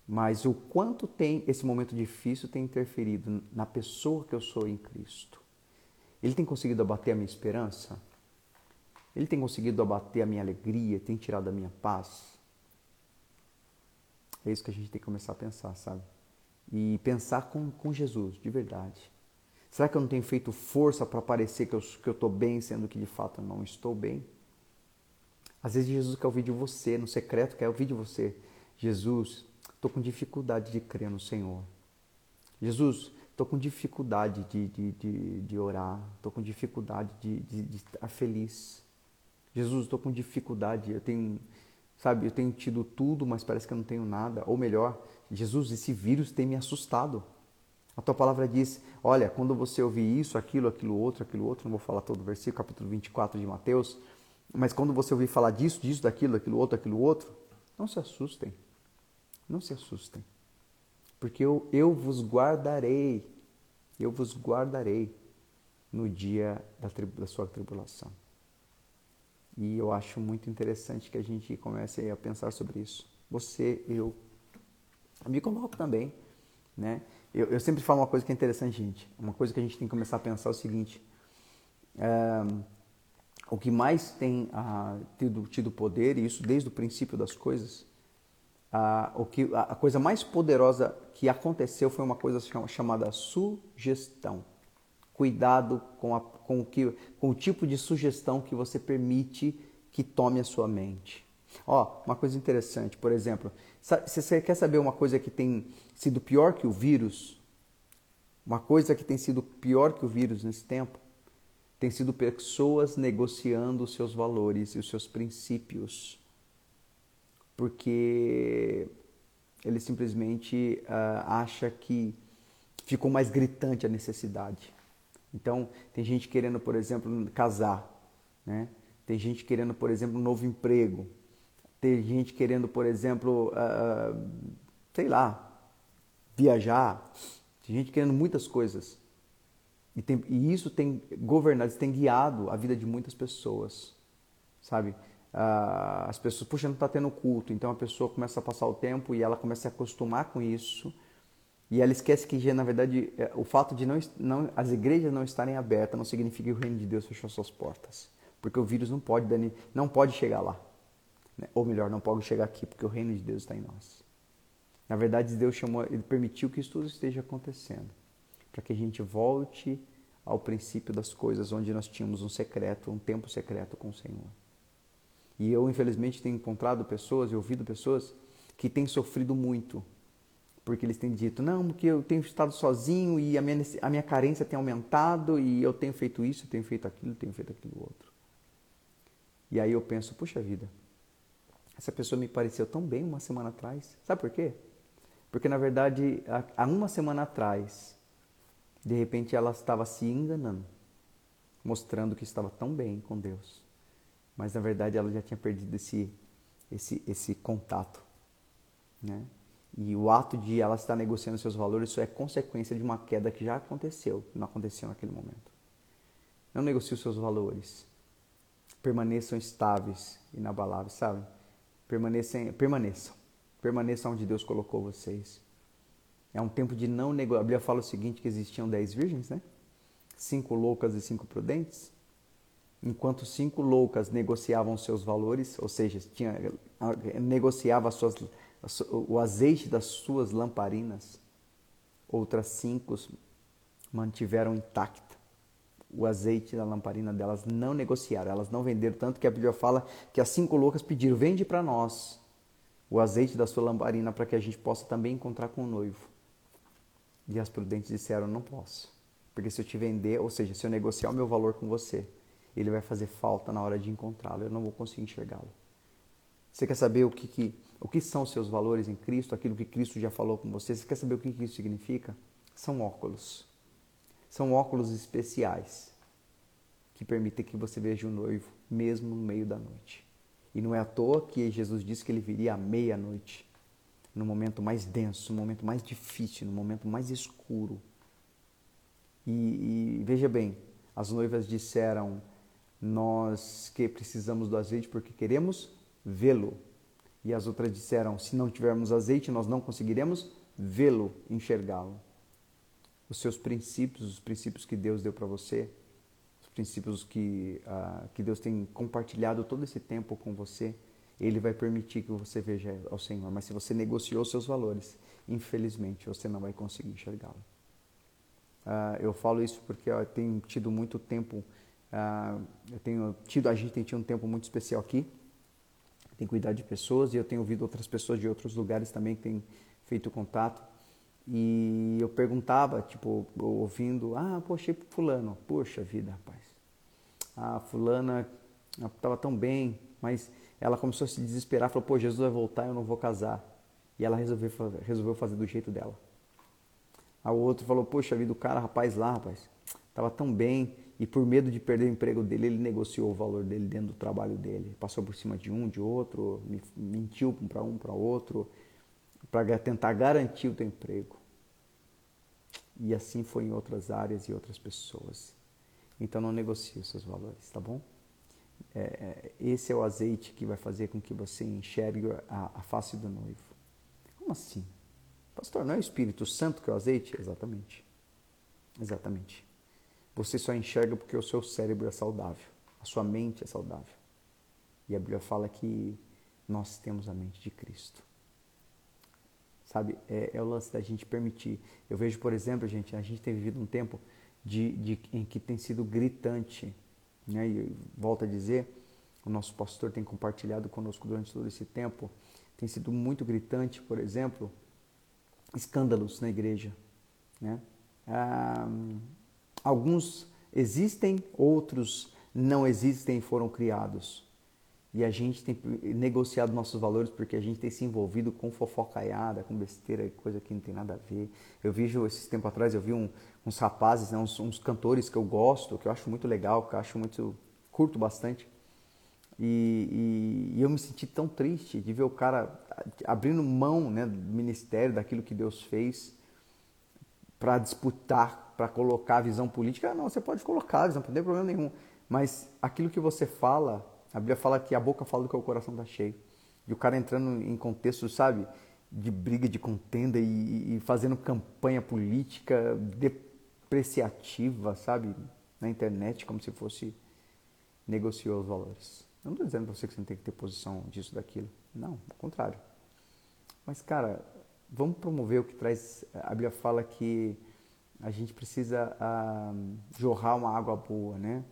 S1: Mas o quanto tem esse momento difícil tem interferido na pessoa que eu sou em Cristo? Ele tem conseguido abater a minha esperança? Ele tem conseguido abater a minha alegria? Tem tirado a minha paz? É isso que a gente tem que começar a pensar, sabe? E pensar com, com Jesus, de verdade. Será que eu não tenho feito força para parecer que eu estou bem, sendo que de fato eu não estou bem? Às vezes Jesus quer ouvir de você, no secreto quer ouvir de você. Jesus, estou com dificuldade de crer no Senhor. Jesus, estou com dificuldade de, de, de, de orar, estou com dificuldade de, de, de estar feliz. Jesus, estou com dificuldade, eu tenho, sabe, eu tenho tido tudo, mas parece que eu não tenho nada. Ou melhor, Jesus, esse vírus tem me assustado. A tua palavra diz: olha, quando você ouvir isso, aquilo, aquilo outro, aquilo outro, não vou falar todo o versículo, capítulo 24 de Mateus, mas quando você ouvir falar disso, disso, daquilo, daquilo outro, aquilo outro, não se assustem. Não se assustem. Porque eu, eu vos guardarei, eu vos guardarei no dia da, da sua tribulação. E eu acho muito interessante que a gente comece a pensar sobre isso. Você, eu, me coloco também, né? Eu, eu, sempre falo uma coisa que é interessante, gente. Uma coisa que a gente tem que começar a pensar é o seguinte: é, o que mais tem ah, tido, tido poder, e isso desde o princípio das coisas, o que, a, a coisa mais poderosa que aconteceu foi uma coisa chamada sugestão. Cuidado com, a, com, o que, com o tipo de sugestão que você permite que tome a sua mente. Ó, uma coisa interessante, por exemplo, se você quer saber uma coisa que tem sido pior que o vírus, uma coisa que tem sido pior que o vírus nesse tempo, tem sido pessoas negociando os seus valores e os seus princípios, porque ele simplesmente uh, acha que ficou mais gritante a necessidade. Então, tem gente querendo, por exemplo, casar, né? Tem gente querendo, por exemplo, um novo emprego, ter gente querendo, por exemplo, uh, sei lá, viajar. Tem gente querendo muitas coisas. E, tem, e, isso tem governado, isso tem guiado a vida de muitas pessoas, sabe? Uh, as pessoas, puxa, não está tendo culto. Então a pessoa começa a passar o tempo e ela começa a se acostumar com isso. E ela esquece que, na verdade, é, o fato de não, não, as igrejas não estarem abertas não significa que o reino de Deus fechou suas portas. Porque o vírus não pode, não pode chegar lá. Né? Ou melhor, não pode chegar aqui, porque o reino de Deus está em nós. Na verdade, Deus chamou, Ele permitiu que isso tudo esteja acontecendo, para que a gente volte ao princípio das coisas, onde nós tínhamos um secreto, um tempo secreto com o Senhor. E eu, infelizmente, tenho encontrado pessoas e ouvido pessoas que têm sofrido muito, porque eles têm dito, não, porque eu tenho estado sozinho e a minha, a minha carência tem aumentado e eu tenho feito isso, eu tenho feito aquilo, eu tenho feito aquilo outro. E aí eu penso, puxa vida, essa pessoa me pareceu tão bem uma semana atrás. Sabe por quê? Porque na verdade, há uma semana atrás, de repente ela estava se enganando, mostrando que estava tão bem com Deus. Mas na verdade ela já tinha perdido esse, esse, esse contato. Né? E o ato de ela estar negociando seus valores, isso é consequência de uma queda que já aconteceu, não aconteceu naquele momento. Não negocie os seus valores. Permaneçam estáveis, inabaláveis, sabe? Permaneçam, permaneçam. Permaneçam onde Deus colocou vocês. É um tempo de não negociar. A Bíblia fala o seguinte, que existiam dez virgens, né? Cinco loucas e cinco prudentes. Enquanto cinco loucas negociavam seus valores, ou seja, tinha, negociava suas, o azeite das suas lamparinas, outras cinco mantiveram intacto o azeite da lamparina delas, não negociaram, elas não venderam, tanto que a Bíblia fala que as cinco loucas pediram: vende para nós o azeite da sua lamparina para que a gente possa também encontrar com o noivo. E as prudentes disseram: não posso, porque se eu te vender, ou seja, se eu negociar o meu valor com você, ele vai fazer falta na hora de encontrá-lo. Eu não vou conseguir enxergá-lo. Você quer saber o que, que, o que são seus valores em Cristo, aquilo que Cristo já falou com você? Você quer saber o que, que isso significa? São óculos. São óculos especiais que permitem que você veja o noivo, mesmo no meio da noite. E não é à toa que Jesus disse que ele viria à meia-noite, no momento mais denso, no momento mais difícil, no momento mais escuro. E, e veja bem, as noivas disseram: Nós que precisamos do azeite porque queremos vê-lo. E as outras disseram: Se não tivermos azeite, nós não conseguiremos vê-lo, enxergá-lo. Os seus princípios, os princípios que Deus deu para você, os princípios que, uh, que Deus tem compartilhado todo esse tempo com você, Ele vai permitir que você veja ao Senhor. Mas se você negociou seus valores, infelizmente você não vai conseguir enxergá-lo. Uh, eu falo isso porque eu tenho tido muito tempo, uh, eu tenho tido, a gente tem tido um tempo muito especial aqui, tem cuidado de pessoas e eu tenho ouvido outras pessoas de outros lugares também que têm feito contato e eu perguntava, tipo, ouvindo, ah, poxa, fulano, poxa vida, rapaz, a fulana estava tão bem, mas ela começou a se desesperar, falou, pô, Jesus vai voltar, eu não vou casar. E ela resolveu, resolveu fazer do jeito dela. A outro falou, poxa vida, o cara, rapaz lá, rapaz, estava tão bem e por medo de perder o emprego dele, ele negociou o valor dele dentro do trabalho dele. Passou por cima de um, de outro, mentiu para um, para outro, para tentar garantir o teu emprego. E assim foi em outras áreas e outras pessoas. Então não negocie os seus valores, tá bom? É, é esse é o azeite que vai fazer com que você enxergue a, a face do noivo. Como assim? Pastor, não é o Espírito Santo que é o azeite? Exatamente. Exatamente. Você só enxerga porque o seu cérebro é saudável, a sua mente é saudável. E a Bíblia fala que nós temos a mente de Cristo. Sabe, é, é o lance da gente permitir. Eu vejo, por exemplo, gente, a gente tem vivido um tempo de, de, em que tem sido gritante. Né? E volto a dizer, o nosso pastor tem compartilhado conosco durante todo esse tempo, tem sido muito gritante, por exemplo, escândalos na igreja. Né? Ah, alguns existem, outros não existem e foram criados. E a gente tem negociado nossos valores porque a gente tem se envolvido com fofocaiada, com besteira, coisa que não tem nada a ver. Eu vi, esses tempos atrás, eu vi um, uns rapazes, né, uns, uns, cantores que eu gosto, que eu acho muito legal, que eu acho muito, curto bastante. E, e, e eu me senti tão triste de ver o cara abrindo mão né, do ministério, daquilo que Deus fez, para disputar, para colocar a visão política. Não, você pode colocar a visão, não tem problema nenhum. Mas aquilo que você fala, a Bíblia fala que a boca fala do que o coração está cheio. E o cara entrando em contexto, sabe, de briga, de contenda e, e fazendo campanha política depreciativa, sabe, na internet, como se fosse negociou os valores. Eu não estou dizendo para você que você não tem que ter posição disso, daquilo. Não, ao contrário. Mas, cara, vamos promover o que traz. A Bíblia fala que a gente precisa ah, jorrar uma água boa, né?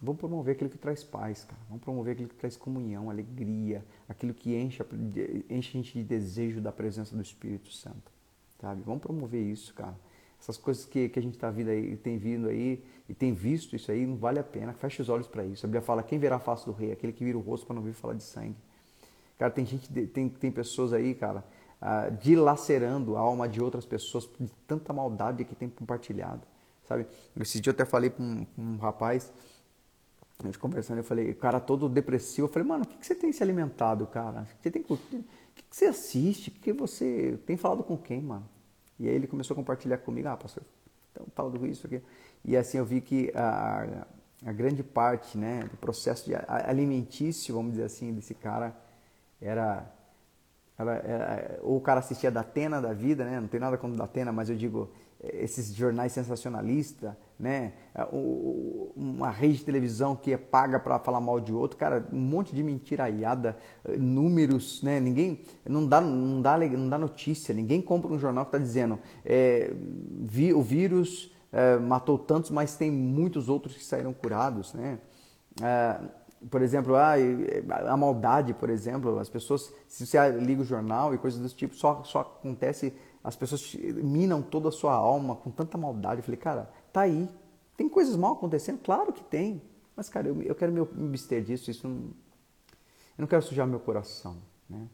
S1: Vamos promover aquilo que traz paz, cara. Vamos promover aquilo que traz comunhão, alegria, aquilo que enche, enche a gente de desejo da presença do Espírito Santo, sabe? Vamos promover isso, cara. Essas coisas que, que a gente tá vindo aí, tem vindo aí e tem visto isso aí, não vale a pena. Feche os olhos para isso. A Bíblia fala: quem verá a face do rei? Aquele que vira o rosto para não vir falar de sangue. Cara, tem gente, tem, tem pessoas aí, cara, uh, dilacerando a alma de outras pessoas de tanta maldade que tem compartilhado, sabe? Esse dia eu até falei para um, um, rapaz, a gente conversando, eu falei, cara todo depressivo, eu falei, mano, o que, que você tem se alimentado, cara? Você tem, o que, que você assiste? O que você tem falado com quem, mano? E aí ele começou a compartilhar comigo, ah, pastor, então fala do isso aqui. E assim eu vi que a, a grande parte né, do processo de alimentício, vamos dizer assim, desse cara era, era, era, ou o cara assistia da Atena da vida, né? Não tem nada contra da Atena, mas eu digo esses jornais sensacionalistas, né? Uma rede de televisão que é paga para falar mal de outro, cara, um monte de mentiraiada, números, né? Ninguém não dá, não dá, não dá notícia, ninguém compra um jornal que está dizendo é, vi, o vírus é, matou tantos, mas tem muitos outros que saíram curados, né? É, por exemplo, a, a maldade, por exemplo, as pessoas, se você liga o jornal e coisas desse tipo, só, só acontece, as pessoas minam toda a sua alma com tanta maldade. Eu falei, cara, tá aí. Tem coisas mal acontecendo? Claro que tem. Mas, cara, eu, eu quero me abster disso, isso não, eu não quero sujar meu coração, né?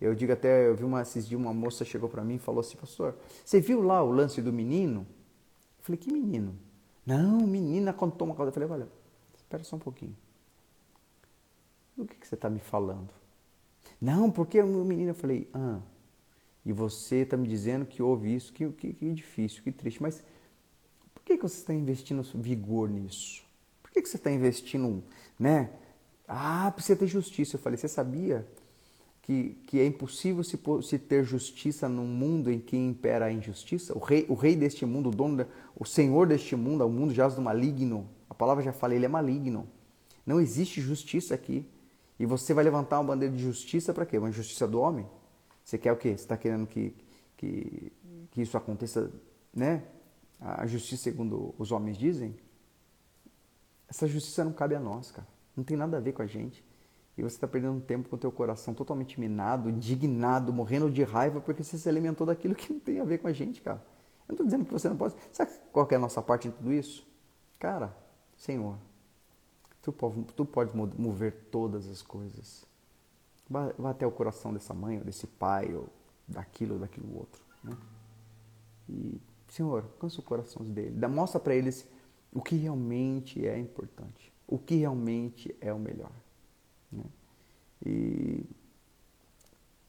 S1: Eu digo até, eu vi uma, esses dias uma moça chegou para mim e falou assim, pastor, você viu lá o lance do menino? Eu falei, que menino? Não, menina quando toma calda. Eu falei, olha, espera só um pouquinho. Do que, que você está me falando? Não, porque o menino, eu falei, ah, e você está me dizendo que houve isso, que, que, que difícil, que triste, mas por que, que você está investindo vigor nisso? Por que, que você está investindo, né? Ah, precisa ter justiça. Eu falei, você sabia que, que é impossível se, se ter justiça num mundo em que impera a injustiça? O rei, o rei deste mundo, o dono, o senhor deste mundo, o mundo jaz do maligno. A palavra já fala, ele é maligno. Não existe justiça aqui. E você vai levantar uma bandeira de justiça para quê? Uma justiça do homem? Você quer o quê? Você está querendo que, que, que isso aconteça, né? A justiça segundo os homens dizem? Essa justiça não cabe a nós, cara. Não tem nada a ver com a gente. E você está perdendo tempo com o teu coração totalmente minado, indignado, morrendo de raiva porque você se alimentou daquilo que não tem a ver com a gente, cara. Eu não estou dizendo que você não pode. Sabe qual é a nossa parte em tudo isso? Cara, Senhor, Tu tu pode mover todas as coisas. Vá, até o coração dessa mãe, ou desse pai, ou daquilo, ou daquilo outro. Né? E, Senhor, cansa o coração dele. Dá, mostra para eles o que realmente é importante. O que realmente é o melhor. Né? E,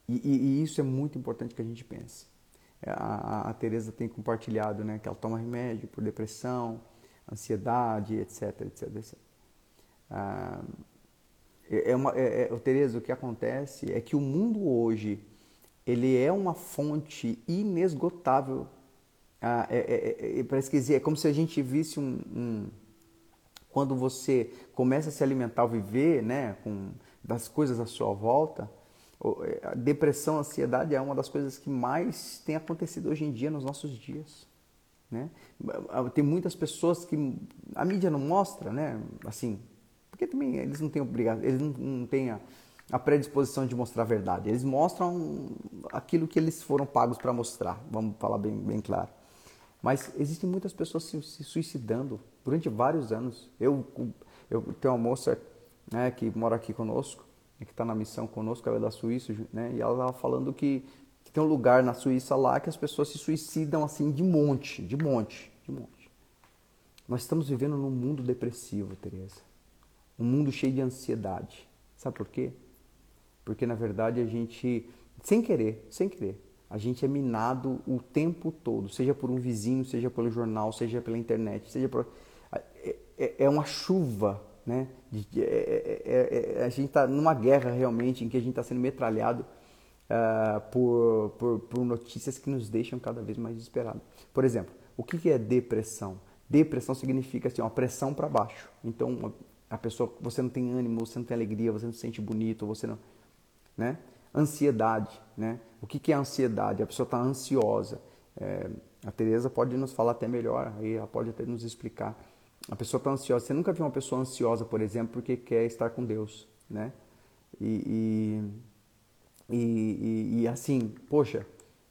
S1: e, e, isso é muito importante que a gente pense. A, a, a Teresa tem compartilhado né, que ela toma remédio por depressão, ansiedade, etc, etc, etc. Ah, é, é uma, é, é, Tereza, o que acontece é que o mundo hoje ele é uma fonte inesgotável. Ah, é, é, é, parece que é como se a gente visse um, um, quando você começa a se alimentar, viver, né, com das coisas à sua volta. A depressão, a ansiedade é uma das coisas que mais tem acontecido hoje em dia nos nossos dias. Né? Tem muitas pessoas que a mídia não mostra, né? Assim, porque também eles não têm obrigação, eles não, não têm a, a, predisposição de mostrar a verdade. Eles mostram aquilo que eles foram pagos para mostrar, vamos falar bem, bem claro. Mas existem muitas pessoas se, se suicidando durante vários anos. Eu, eu tenho uma moça né, que mora aqui conosco, que está na missão conosco, ela é da Suíça, né, e ela estava falando que, que tem um lugar na Suíça lá que as pessoas se suicidam assim de monte, de monte, de monte. Nós estamos vivendo num mundo depressivo, Tereza um mundo cheio de ansiedade. Sabe por quê? Porque na verdade a gente, sem querer, sem querer, a gente é minado o tempo todo, seja por um vizinho, seja pelo jornal, seja pela internet, seja por. É, é, é uma chuva, né? É, é, é, a gente está numa guerra realmente em que a gente está sendo metralhado uh, por, por, por, notícias que nos deixam cada vez mais desesperados. Por exemplo, o que, é depressão? Depressão significa assim, uma pressão para baixo. Então, a pessoa, você não tem ânimo, você não tem alegria, você não se sente bonito, você não, né? Ansiedade, né? O que, que é ansiedade? A pessoa está ansiosa. É, a Teresa pode nos falar até melhor, aí ela pode até nos explicar. A pessoa está ansiosa. Você nunca viu uma pessoa ansiosa, por exemplo, porque quer estar com Deus, né? E, e, e, e assim, poxa,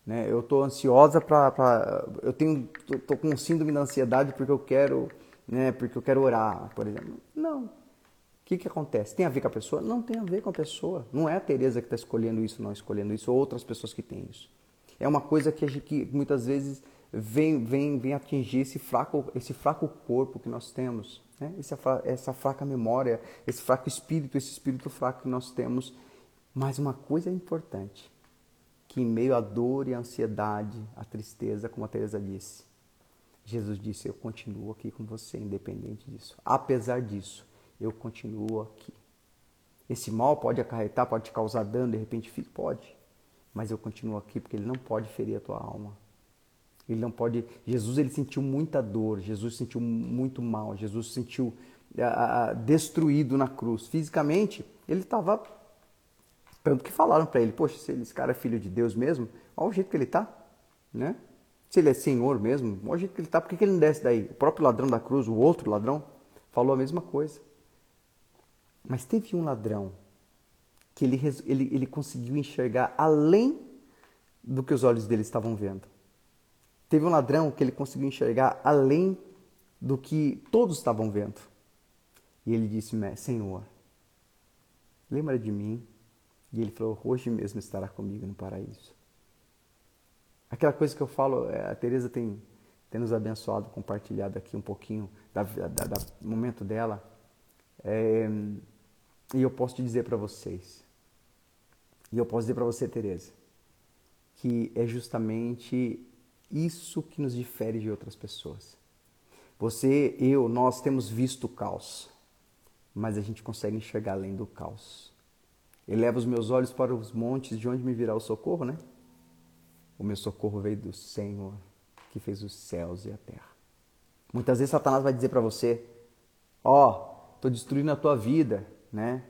S1: né? Eu estou ansiosa para, eu tenho, tô, tô com síndrome da ansiedade porque eu quero né, porque eu quero orar, por exemplo. Não. O que, que acontece? Tem a ver com a pessoa? Não tem a ver com a pessoa. Não é a Tereza que está escolhendo isso, não escolhendo isso, ou outras pessoas que têm isso. É uma coisa que, a gente, que muitas vezes vem, vem, vem atingir esse fraco, esse fraco corpo que nós temos, né? essa, essa fraca memória, esse fraco espírito, esse espírito fraco que nós temos. Mas uma coisa é importante, que em meio à dor e à ansiedade, à tristeza, como a Teresa disse, Jesus disse: Eu continuo aqui com você, independente disso. Apesar disso, eu continuo aqui. Esse mal pode acarretar, pode te causar dano, de repente Pode. Mas eu continuo aqui porque ele não pode ferir a tua alma. Ele não pode. Jesus ele sentiu muita dor, Jesus sentiu muito mal, Jesus sentiu uh, destruído na cruz. Fisicamente, ele estava. Tanto que falaram para ele: Poxa, se esse cara é filho de Deus mesmo, olha o jeito que ele está. Né? Se ele é senhor mesmo, o jeito que ele está, por que ele não desce daí? O próprio ladrão da cruz, o outro ladrão, falou a mesma coisa. Mas teve um ladrão que ele, ele, ele conseguiu enxergar além do que os olhos dele estavam vendo. Teve um ladrão que ele conseguiu enxergar além do que todos estavam vendo. E ele disse: Senhor, lembra de mim. E ele falou: Hoje mesmo estará comigo no paraíso. Aquela coisa que eu falo, é, a Teresa tem, tem nos abençoado, compartilhado aqui um pouquinho da momento dela. É, e eu posso te dizer para vocês, e eu posso dizer para você, Teresa, que é justamente isso que nos difere de outras pessoas. Você, eu, nós temos visto o caos, mas a gente consegue enxergar além do caos. Eleva os meus olhos para os montes, de onde me virá o socorro, né? O meu socorro veio do Senhor, que fez os céus e a terra. Muitas vezes Satanás vai dizer para você: Ó, oh, estou destruindo a tua vida, né?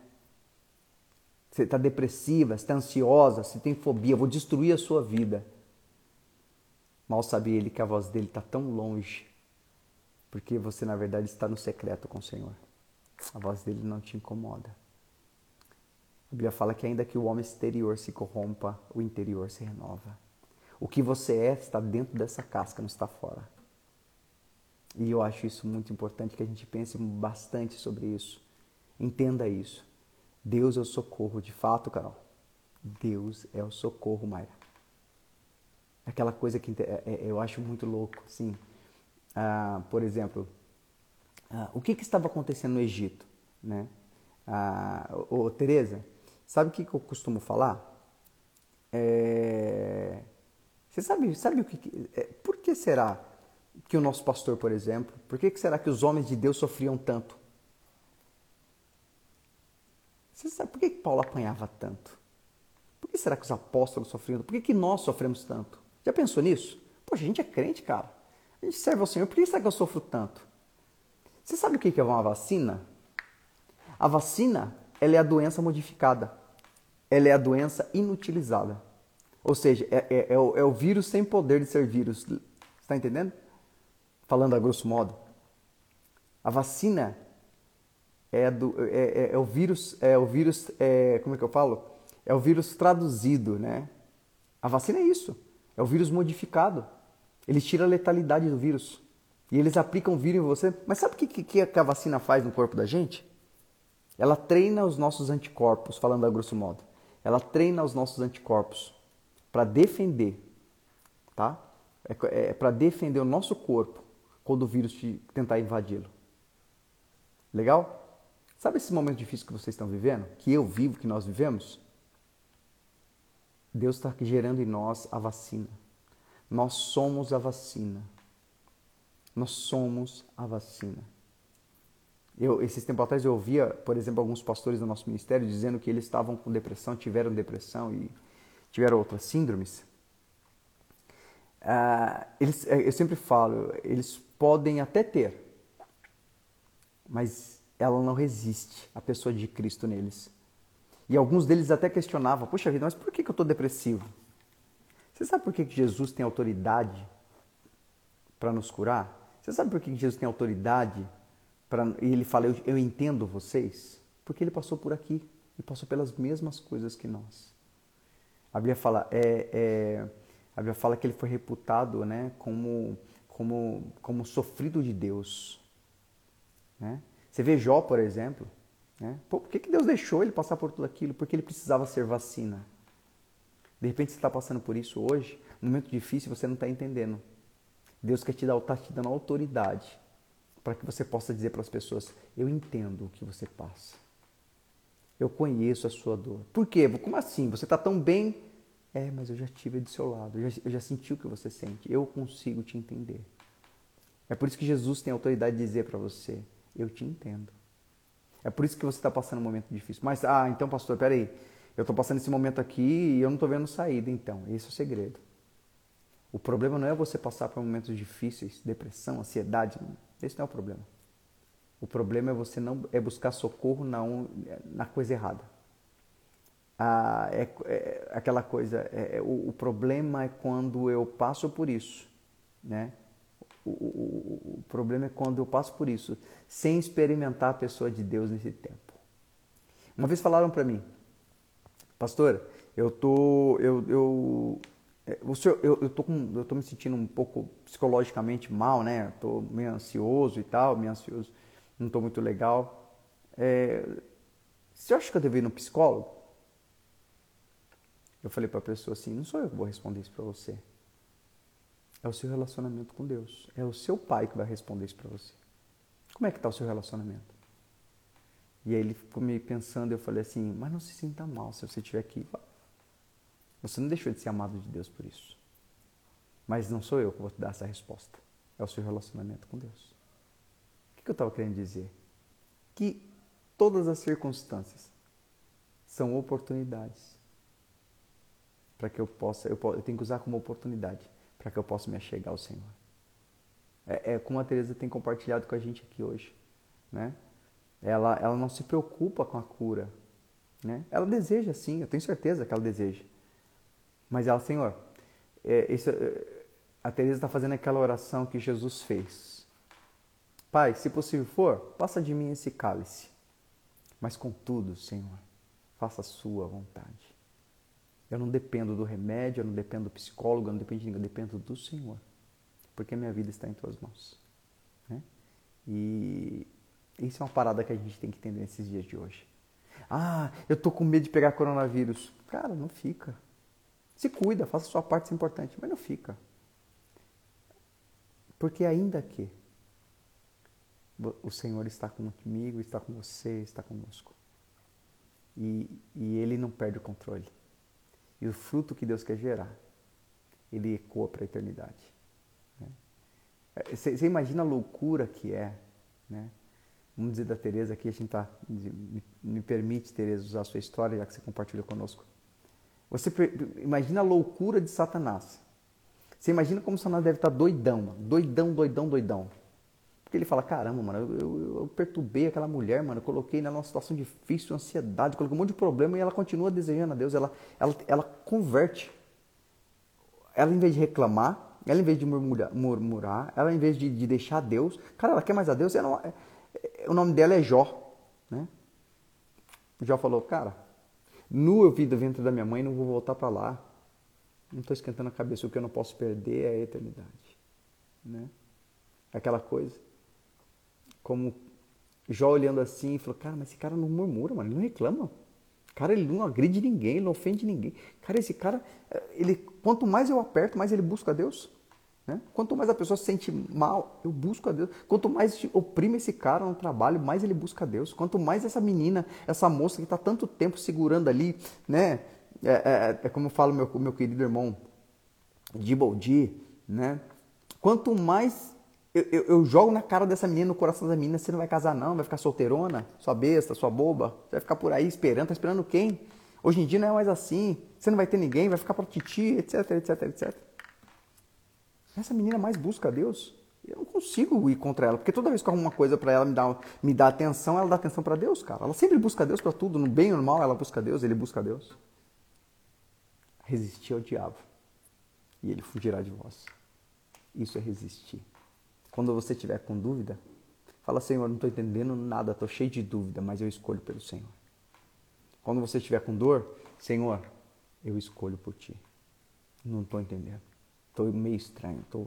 S1: Você está depressiva, você está ansiosa, você tem fobia, vou destruir a sua vida. Mal sabe ele que a voz dele está tão longe, porque você na verdade está no secreto com o Senhor. A voz dele não te incomoda. A Bíblia fala que ainda que o homem exterior se corrompa, o interior se renova. O que você é está dentro dessa casca, não está fora. E eu acho isso muito importante que a gente pense bastante sobre isso. Entenda isso. Deus é o socorro, de fato, Carol. Deus é o socorro, Mayra. Aquela coisa que é, é, eu acho muito louco, assim. Ah, por exemplo, ah, o que, que estava acontecendo no Egito, né? Ah, ô, Tereza, sabe o que, que eu costumo falar? É... Você sabe, sabe o que, é, por que será que o nosso pastor, por exemplo, por que, que será que os homens de Deus sofriam tanto? Você sabe por que Paulo apanhava tanto? Por que será que os apóstolos sofriam? Por que, que nós sofremos tanto? Já pensou nisso? Poxa, a gente é crente, cara. A gente serve ao Senhor. Por que será que eu sofro tanto? Você sabe o que é uma vacina? A vacina ela é a doença modificada. Ela é a doença inutilizada. Ou seja, é, é, é, o, é o, vírus sem poder de ser vírus. Está entendendo? Falando a grosso modo. A vacina é, do, é, é, é, o vírus, é o vírus, é, como é que eu falo? É o vírus traduzido, né? A vacina é isso, é o vírus modificado. Eles tiram a letalidade do vírus e eles aplicam o vírus em você. Mas sabe o que, que, que a vacina faz no corpo da gente? Ela treina os nossos anticorpos, falando a grosso modo. Ela treina os nossos anticorpos para defender, tá? É, é para defender o nosso corpo quando o vírus tentar invadi-lo. Legal? Sabe esse momento difícil que vocês estão vivendo? Que eu vivo, que nós vivemos? Deus está gerando em nós a vacina. Nós somos a vacina. Nós somos a vacina. Eu, esses tempos atrás eu ouvia, por exemplo, alguns pastores do nosso ministério dizendo que eles estavam com depressão, tiveram depressão e tiveram outras síndromes. Ah, eles, eu sempre falo, eles podem até ter, mas ela não resiste à pessoa de Cristo neles. E alguns deles até questionavam: Puxa vida, mas por que, eu estou depressivo? Você sabe por que, que Jesus tem autoridade para nos curar? Você sabe por que, que Jesus tem autoridade para. E ele fala: eu, eu entendo vocês? Porque ele passou por aqui e passou pelas mesmas coisas que nós. A Bíblia fala, é, é, a Bíblia fala que ele foi reputado né, como, como, como sofrido de Deus. Né? Você vê Jó, por exemplo. Né? Pô, por que, que Deus deixou ele passar por tudo aquilo? Porque ele precisava ser vacina. De repente você está passando por isso hoje, um momento difícil você não está entendendo. Deus quer te dar, está te dando autoridade para que você possa dizer para as pessoas: Eu entendo o que você passa. Eu conheço a sua dor. Por quê? Como assim? Você está tão bem? É, mas eu já estive do seu lado. Eu já, eu já senti o que você sente. Eu consigo te entender. É por isso que Jesus tem autoridade de dizer para você: eu te entendo. É por isso que você está passando um momento difícil. Mas, ah, então, pastor, peraí. Eu estou passando esse momento aqui e eu não estou vendo saída, então. Esse é o segredo. O problema não é você passar por momentos difíceis, depressão, ansiedade. Esse não é o problema. O problema é você não é buscar socorro na, na coisa errada. Ah, é, é, aquela coisa. É, é, o, o problema é quando eu passo por isso, né? O, o, o, problema é quando eu passo por isso sem experimentar a pessoa de Deus nesse tempo. Uma vez falaram para mim, pastor, eu tô, eu, eu, é, o senhor, eu, eu tô com, eu tô me sentindo um pouco psicologicamente mal, né? Tô meio ansioso e tal, meio ansioso, não tô muito legal. é, você acha que eu deveria ir no psicólogo? Eu falei para a pessoa assim: não sou eu que vou responder isso para você. É o seu relacionamento com Deus. É o seu pai que vai responder isso para você. Como é que está o seu relacionamento? E aí ele ficou me pensando, eu falei assim, mas não se sinta mal se você estiver aqui. Você não deixou de ser amado de Deus por isso. Mas não sou eu que vou te dar essa resposta. É o seu relacionamento com Deus. O que eu estava querendo dizer? Que todas as circunstâncias são oportunidades para que eu possa, eu, eu, tenho que usar como oportunidade para que eu possa me achegar ao Senhor. É, é como a Teresa tem compartilhado com a gente aqui hoje, né? Ela, ela não se preocupa com a cura, né? Ela deseja sim, eu tenho certeza que ela deseja. Mas ela, Senhor, é, isso, é, a Teresa está fazendo aquela oração que Jesus fez. Pai, se possível for, passa de mim esse cálice. Mas contudo, Senhor, faça a sua vontade. Eu não dependo do remédio, eu não dependo do psicólogo, eu não dependo de ninguém, eu dependo do Senhor. Porque a minha vida está em tuas mãos. Né? E isso é uma parada que a gente tem que entender nesses dias de hoje. Ah, eu tô com medo de pegar coronavírus. Cara, não fica. Se cuida, faça a sua parte, isso é importante, mas não fica. Porque ainda que o Senhor está comigo, está com você, está conosco. E, e Ele não perde o controle. E o fruto que Deus quer gerar, Ele ecoa para a eternidade. Você né? imagina a loucura que é, né? Vamos dizer da Tereza aqui, a gente tá, me, me permite, Tereza, usar a sua história, já que você compartilhou conosco. Você imagina a loucura de Satanás. Você imagina como Satanás deve estar doidão, mano. doidão, doidão, doidão. Porque ele fala, caramba, mano, eu, eu, perturbei aquela mulher, mano, eu coloquei nela uma situação difícil, ansiedade, coloquei um monte de problema e ela continua desejando a Deus, ela, ela, ela converte. Ela, em vez de reclamar, ela, em vez de murmurar, murmurar ela, em vez de, de deixar Deus, cara, ela quer mais a Deus, ela, é, o nome dela é Jó, né? Jó falou, cara, nu eu vi do ventre da minha mãe, não vou voltar para lá. Não estou esquentando a cabeça, o que eu não posso perder é a eternidade, né? Aquela coisa como Jó olhando assim, falou, cara, mas esse cara não murmura, mano, ele não reclama. Cara, ele não agride ninguém, ele não ofende ninguém. Cara, esse cara, eh, ele, quanto mais eu aperto, mais ele busca a Deus. Né? Quanto mais a pessoa se sente mal, eu busco a Deus. Quanto mais oprime esse cara no trabalho, mais ele busca a Deus. Quanto mais essa menina, essa moça que está tanto tempo segurando ali, né? É, é, é como fala meu, meu querido irmão Diboldi, né? Quanto mais eu, eu, eu, jogo na cara dessa menina, no coração da menina, você não vai casar não, vai ficar solteirona, sua besta, sua boba, você vai ficar por aí esperando, tá esperando quem? Hoje em dia não é mais assim, você não vai ter ninguém, vai ficar para titi, etc, etc, etc. Essa menina mais busca a Deus. Eu não consigo ir contra ela, porque toda vez que alguma coisa para ela me dá, me dá atenção, ela dá atenção para Deus, cara. Ela sempre busca Deus para tudo, no bem ou no mal, ela busca Deus, ele busca Deus. Resistir ao diabo e ele fugirá de vós. Isso é resistir. Quando você estiver com dúvida, fala, Senhor, não estou entendendo nada, estou cheio de dúvida, mas eu escolho pelo Senhor. Quando você estiver com dor, Senhor, eu escolho por Ti. Não estou entendendo. Estou meio estranho. Tô...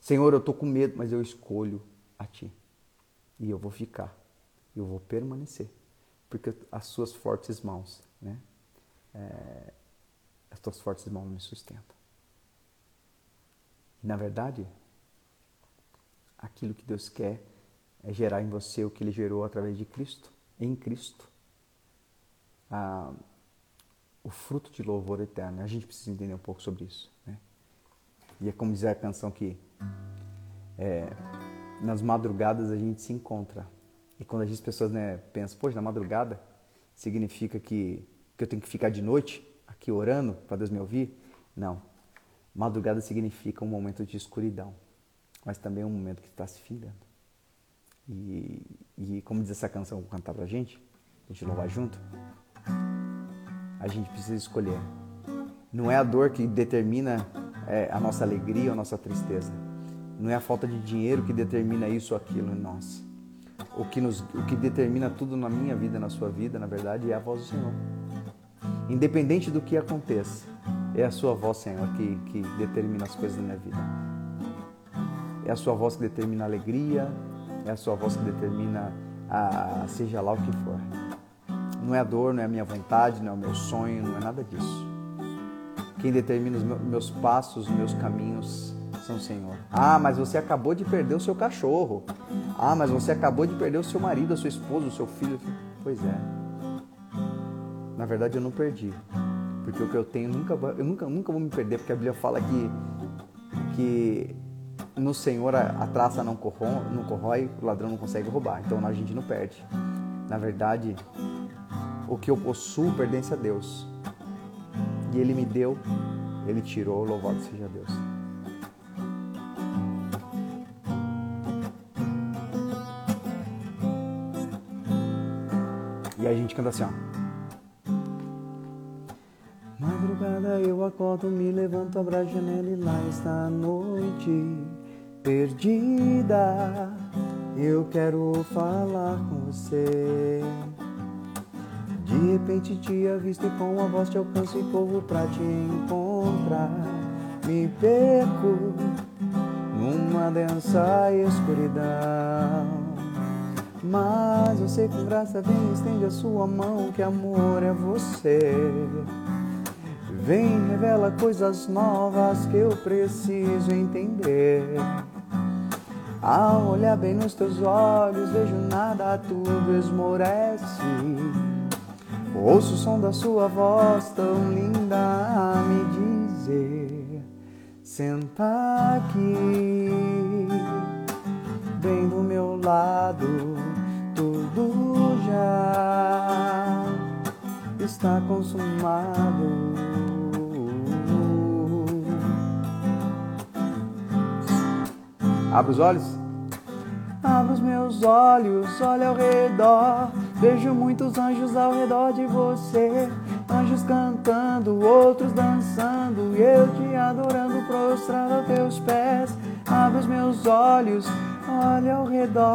S1: Senhor, eu estou com medo, mas eu escolho a Ti. E eu vou ficar. Eu vou permanecer. Porque as Suas fortes mãos, né? É... As Tuas fortes mãos me sustentam. Na verdade, aquilo que Deus quer é gerar em você o que Ele gerou através de Cristo, em Cristo. Ah, o fruto de louvor eterno. A gente precisa entender um pouco sobre isso. Né? E é como dizer a canção que é, nas madrugadas a gente se encontra. E quando as pessoas né, pensam, poxa, na madrugada significa que, que eu tenho que ficar de noite aqui orando para Deus me ouvir? Não. Madrugada significa um momento de escuridão mas também é um momento que está se findando. E, e como diz essa canção cantar pra gente, a gente louvar junto, a gente precisa escolher. Não é a dor que determina é, a nossa alegria ou a nossa tristeza. Não é a falta de dinheiro que determina isso ou aquilo em nós. O que, nos, o que determina tudo na minha vida, na sua vida, na verdade, é a voz do Senhor. Independente do que aconteça, é a sua voz, Senhor, que, que determina as coisas da minha vida. É a sua voz que determina a alegria, é a sua voz que determina ah, seja lá o que for. Não é a dor, não é a minha vontade, não é o meu sonho, não é nada disso. Quem determina os meus passos, os meus caminhos são o Senhor. Ah, mas você acabou de perder o seu cachorro. Ah, mas você acabou de perder o seu marido, a sua esposa, o seu filho. Pois é. Na verdade, eu não perdi. Porque o que eu tenho nunca, eu nunca, nunca vou me perder, porque a Bíblia fala que, que no Senhor a, traça não corrói, não corrói, o ladrão não consegue roubar. Então a gente não perde. Na verdade, o que eu possuo pertence a Deus. E Ele me deu, Ele tirou, louvado seja Deus. E a gente canta assim, ó. Madrugada eu acordo, me levanto, abro a janela e lá está a noite perdida. Eu quero falar com você. De repente te avisto e com a voz te alcanço e corro pra te encontrar. Me perco numa densa escuridão. Mas você com graça vem, estende a sua mão, que amor é você. Vem, revela coisas novas que eu preciso entender. Ao olhar bem nos teus olhos, vejo nada, tudo esmorece. Ouço o som da sua voz tão linda a me dizer: Senta aqui, bem do meu lado, tudo já está consumado. Abre os olhos. Abra os meus olhos, olha ao redor. Vejo muitos anjos ao redor de você. Anjos cantando, outros dançando. E eu te adorando, prostrado aos teus pés. Abre os meus olhos, olha ao redor.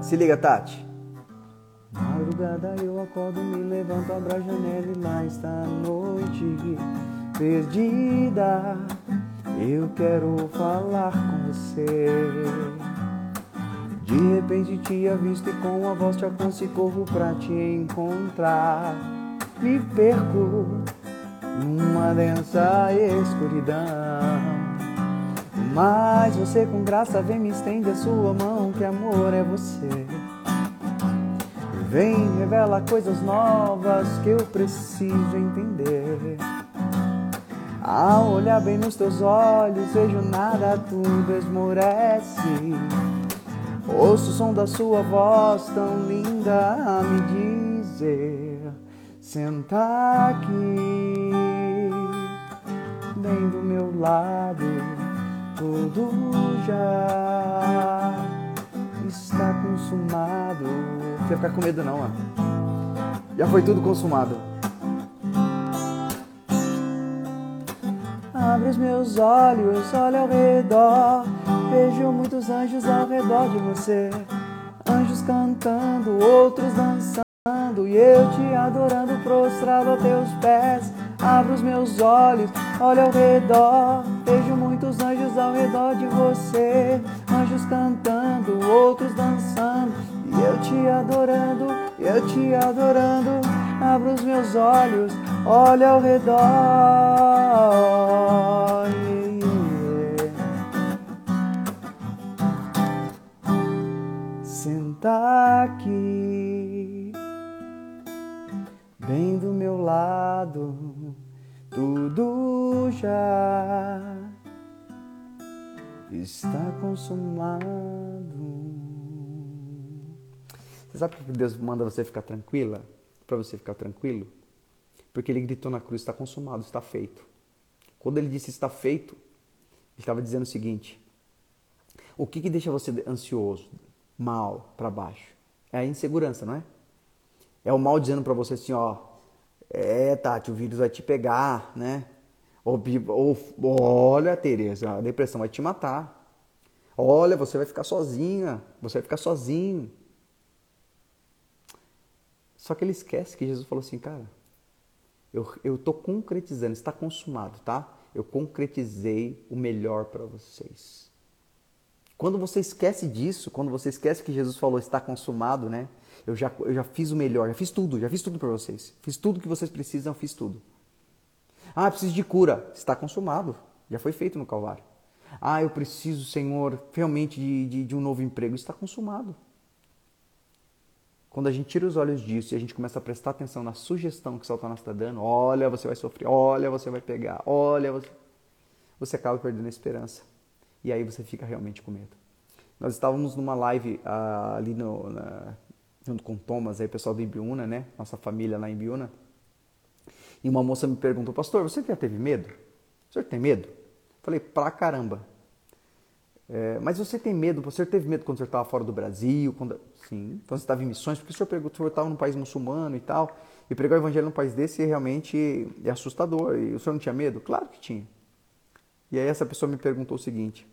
S1: Se liga, Tati. Madrugada eu acordo, me levanto, abro a janela e lá está a noite perdida. Eu quero falar com você. De repente te avisto e com a voz te alcanço e corro pra te encontrar. Me perco numa densa escuridão. Mas você com graça vem me estende a sua mão, que amor é você. Vem, revela coisas novas que eu preciso entender. Ao olhar bem nos teus olhos, vejo nada, tudo esmorece. Ouço o som da sua voz tão linda a me dizer: Senta aqui, bem do meu lado, tudo já está consumado. Não precisa ficar com medo, não, mano. Já foi tudo consumado. Abre os meus olhos, olha ao redor. Vejo muitos anjos ao redor de você. Anjos cantando, outros dançando. E eu te adorando, prostrado a teus pés. Abro os meus olhos, olha ao redor. Vejo muitos anjos ao redor de você. Anjos cantando, outros dançando. E eu te adorando, eu te adorando. Abro os meus olhos, olha ao redor. Senta aqui, bem do meu lado, tudo já está consumado. Você sabe por que Deus manda você ficar tranquila? Para você ficar tranquilo? Porque ele gritou na cruz: está consumado, está feito. Quando ele disse está feito, ele estava dizendo o seguinte: o que, que deixa você ansioso, mal, para baixo? É a insegurança, não é? É o mal dizendo para você assim: ó, é, Tati, o vírus vai te pegar, né? Ou, ou, olha, Tereza, a depressão vai te matar. Olha, você vai ficar sozinha, você vai ficar sozinho. Só que ele esquece que Jesus falou assim, cara, eu, eu tô concretizando, está consumado, tá? eu concretizei o melhor para vocês. Quando você esquece disso, quando você esquece que Jesus falou está consumado, né? Eu já, eu já fiz o melhor, já fiz tudo, já fiz tudo para vocês. Fiz tudo que vocês precisam, fiz tudo. Ah, preciso de cura. Está consumado, já foi feito no Calvário. Ah, eu preciso, Senhor, realmente de, de, de um novo emprego. Está consumado. Quando a gente tira os olhos disso e a gente começa a prestar atenção na sugestão que Satanás está dando, olha, você vai sofrer, olha, você vai pegar, olha, você, você acaba perdendo a esperança. E aí você fica realmente com medo. Nós estávamos numa live uh, ali no, na, junto com o Thomas, aí, o pessoal do Ibiúna, né? Nossa família lá em Ibiúna. E uma moça me perguntou, pastor, você já teve medo? O senhor tem medo? Falei, pra caramba. É, mas você tem medo? Você teve medo quando você estava fora do Brasil? Quando... Sim. Quando você estava em missões? Porque o senhor perguntou, o senhor estava num país muçulmano e tal. E pregar o evangelho num país desse realmente é assustador. E o senhor não tinha medo? Claro que tinha. E aí essa pessoa me perguntou o seguinte: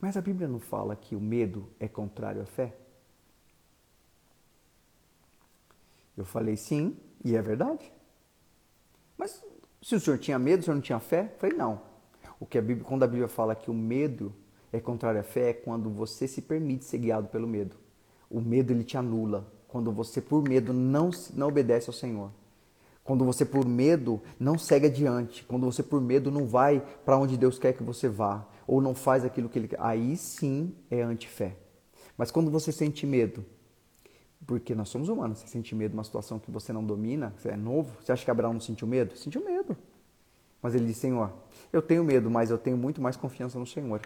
S1: Mas a Bíblia não fala que o medo é contrário à fé? Eu falei sim, e é verdade. Mas se o senhor tinha medo, o senhor não tinha fé? Eu falei não. O que a Bíblia, quando a Bíblia fala que o medo é contrário à fé, é quando você se permite ser guiado pelo medo. O medo ele te anula. Quando você por medo não, não obedece ao Senhor. Quando você por medo não segue adiante, quando você por medo não vai para onde Deus quer que você vá, ou não faz aquilo que ele quer, aí sim é antifé. Mas quando você sente medo, porque nós somos humanos, você sente medo de uma situação que você não domina, você é novo, você acha que Abraão não sentiu medo? Sentiu medo. Mas ele disse, Senhor, eu tenho medo, mas eu tenho muito mais confiança no Senhor.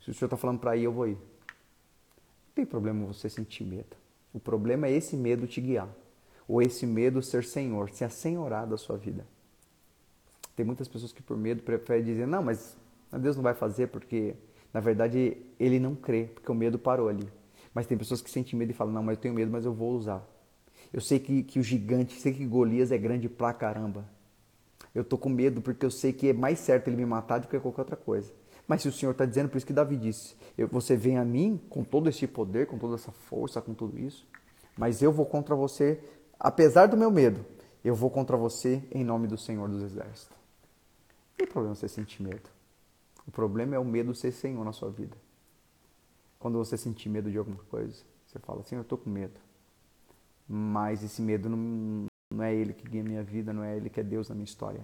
S1: Se o Senhor está falando para ir, eu vou ir. Não tem problema você sentir medo. O problema é esse medo te guiar ou esse medo ser senhor, ser assenhorado da sua vida. Tem muitas pessoas que por medo preferem dizer, não, mas Deus não vai fazer porque, na verdade, ele não crê, porque o medo parou ali. Mas tem pessoas que sentem medo e falam, não, mas eu tenho medo, mas eu vou usar. Eu sei que, que o gigante, sei que Golias é grande pra caramba. Eu tô com medo porque eu sei que é mais certo ele me matar do que qualquer outra coisa. Mas se o Senhor está dizendo, por isso que Davi disse, você vem a mim com todo esse poder, com toda essa força, com tudo isso, mas eu vou contra você apesar do meu medo, eu vou contra você em nome do Senhor dos Exércitos. Não tem problema você sentir medo. O problema é o medo ser Senhor na sua vida. Quando você sentir medo de alguma coisa, você fala assim, eu estou com medo. Mas esse medo não, não é ele que guia minha vida, não é ele que é Deus na minha história.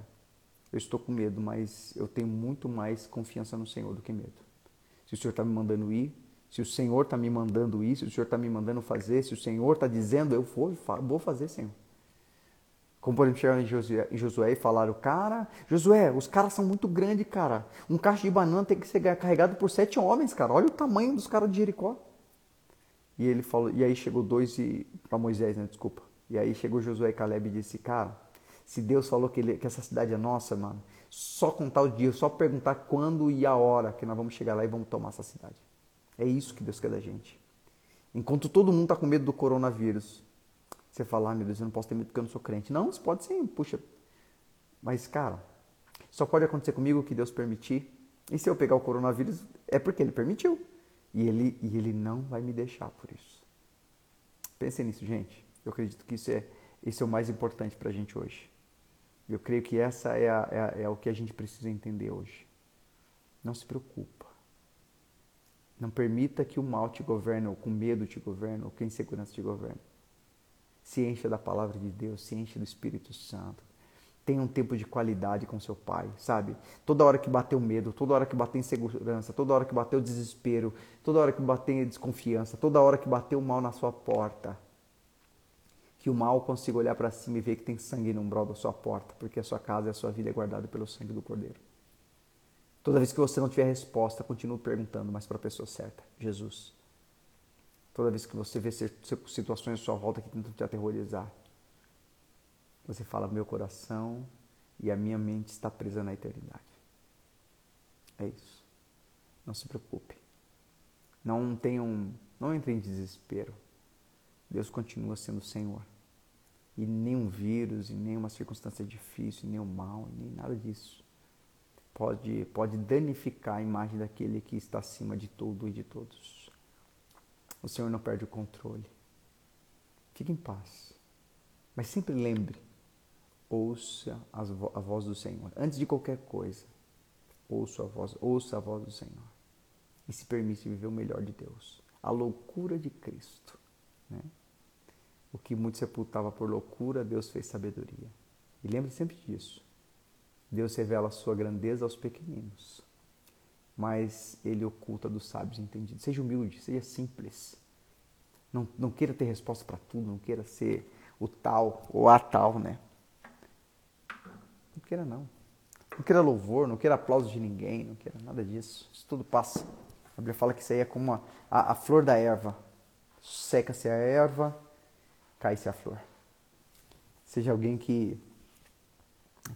S1: Eu estou com medo, mas eu tenho muito mais confiança no Senhor do que medo. Se o Senhor está me mandando ir, se o Senhor está me mandando isso, se o Senhor está me mandando fazer, se o Senhor está dizendo, eu vou, vou fazer, Senhor. Como por exemplo, em Josué, em Josué e falaram, cara, Josué, os caras são muito grandes, cara. Um cacho de banana tem que ser carregado por sete homens, cara. Olha o tamanho dos caras de Jericó. E ele falou, e aí chegou dois e para Moisés, né? Desculpa. E aí chegou Josué e Caleb e disse, cara, se Deus falou que, ele, que essa cidade é nossa, mano, só contar o dia, só perguntar quando e a hora que nós vamos chegar lá e vamos tomar essa cidade. É isso que Deus quer da gente. Enquanto todo mundo está com medo do coronavírus, você fala, ah, meu Deus, eu não posso ter medo porque eu não sou crente. Não, você pode sim, puxa. Mas, cara, só pode acontecer comigo o que Deus permitir. E se eu pegar o coronavírus, é porque Ele permitiu. E Ele, e ele não vai me deixar por isso. Pense nisso, gente. Eu acredito que isso é, isso é o mais importante para a gente hoje. Eu creio que essa é, a, é, a, é o que a gente precisa entender hoje. Não se preocupa. Não permita que o mal te governe, ou com medo te governe, ou que a insegurança te governe. Se encha da palavra de Deus, se encha do Espírito Santo. Tenha um tempo de qualidade com seu pai, sabe? Toda hora que bater o medo, toda hora que bater insegurança, toda hora que bater o desespero, toda hora que bater a desconfiança, toda hora que bater o mal na sua porta, que o mal consiga olhar para cima e ver que tem sangue no umbral da sua porta, porque a sua casa e a sua vida é guardada pelo sangue do Cordeiro. Toda vez que você não tiver resposta, continue perguntando, mas para a pessoa certa, Jesus. Toda vez que você vê situações à sua volta que tentam te aterrorizar, você fala: Meu coração e a minha mente está presa na eternidade. É isso. Não se preocupe. Não tenham, não entre em desespero. Deus continua sendo o Senhor. E nenhum vírus, e nenhuma circunstância difícil, nem o mal, nem nada disso pode, pode danificar a imagem daquele que está acima de tudo e de todos. O Senhor não perde o controle. Fique em paz. Mas sempre lembre: ouça a voz do Senhor. Antes de qualquer coisa, ouça a voz, ouça a voz do Senhor. E se permite viver o melhor de Deus. A loucura de Cristo. Né? O que muito sepultava por loucura, Deus fez sabedoria. E lembre sempre disso. Deus revela a sua grandeza aos pequeninos, mas ele oculta dos sábios entendidos. Seja humilde, seja simples. Não, não queira ter resposta para tudo, não queira ser o tal ou a tal, né? Não queira não. Não queira louvor, não queira aplauso de ninguém, não queira nada disso. Isso tudo passa. A Bíblia fala que isso aí é como a, a, a flor da erva. Seca-se a erva, cai-se a flor. Seja alguém que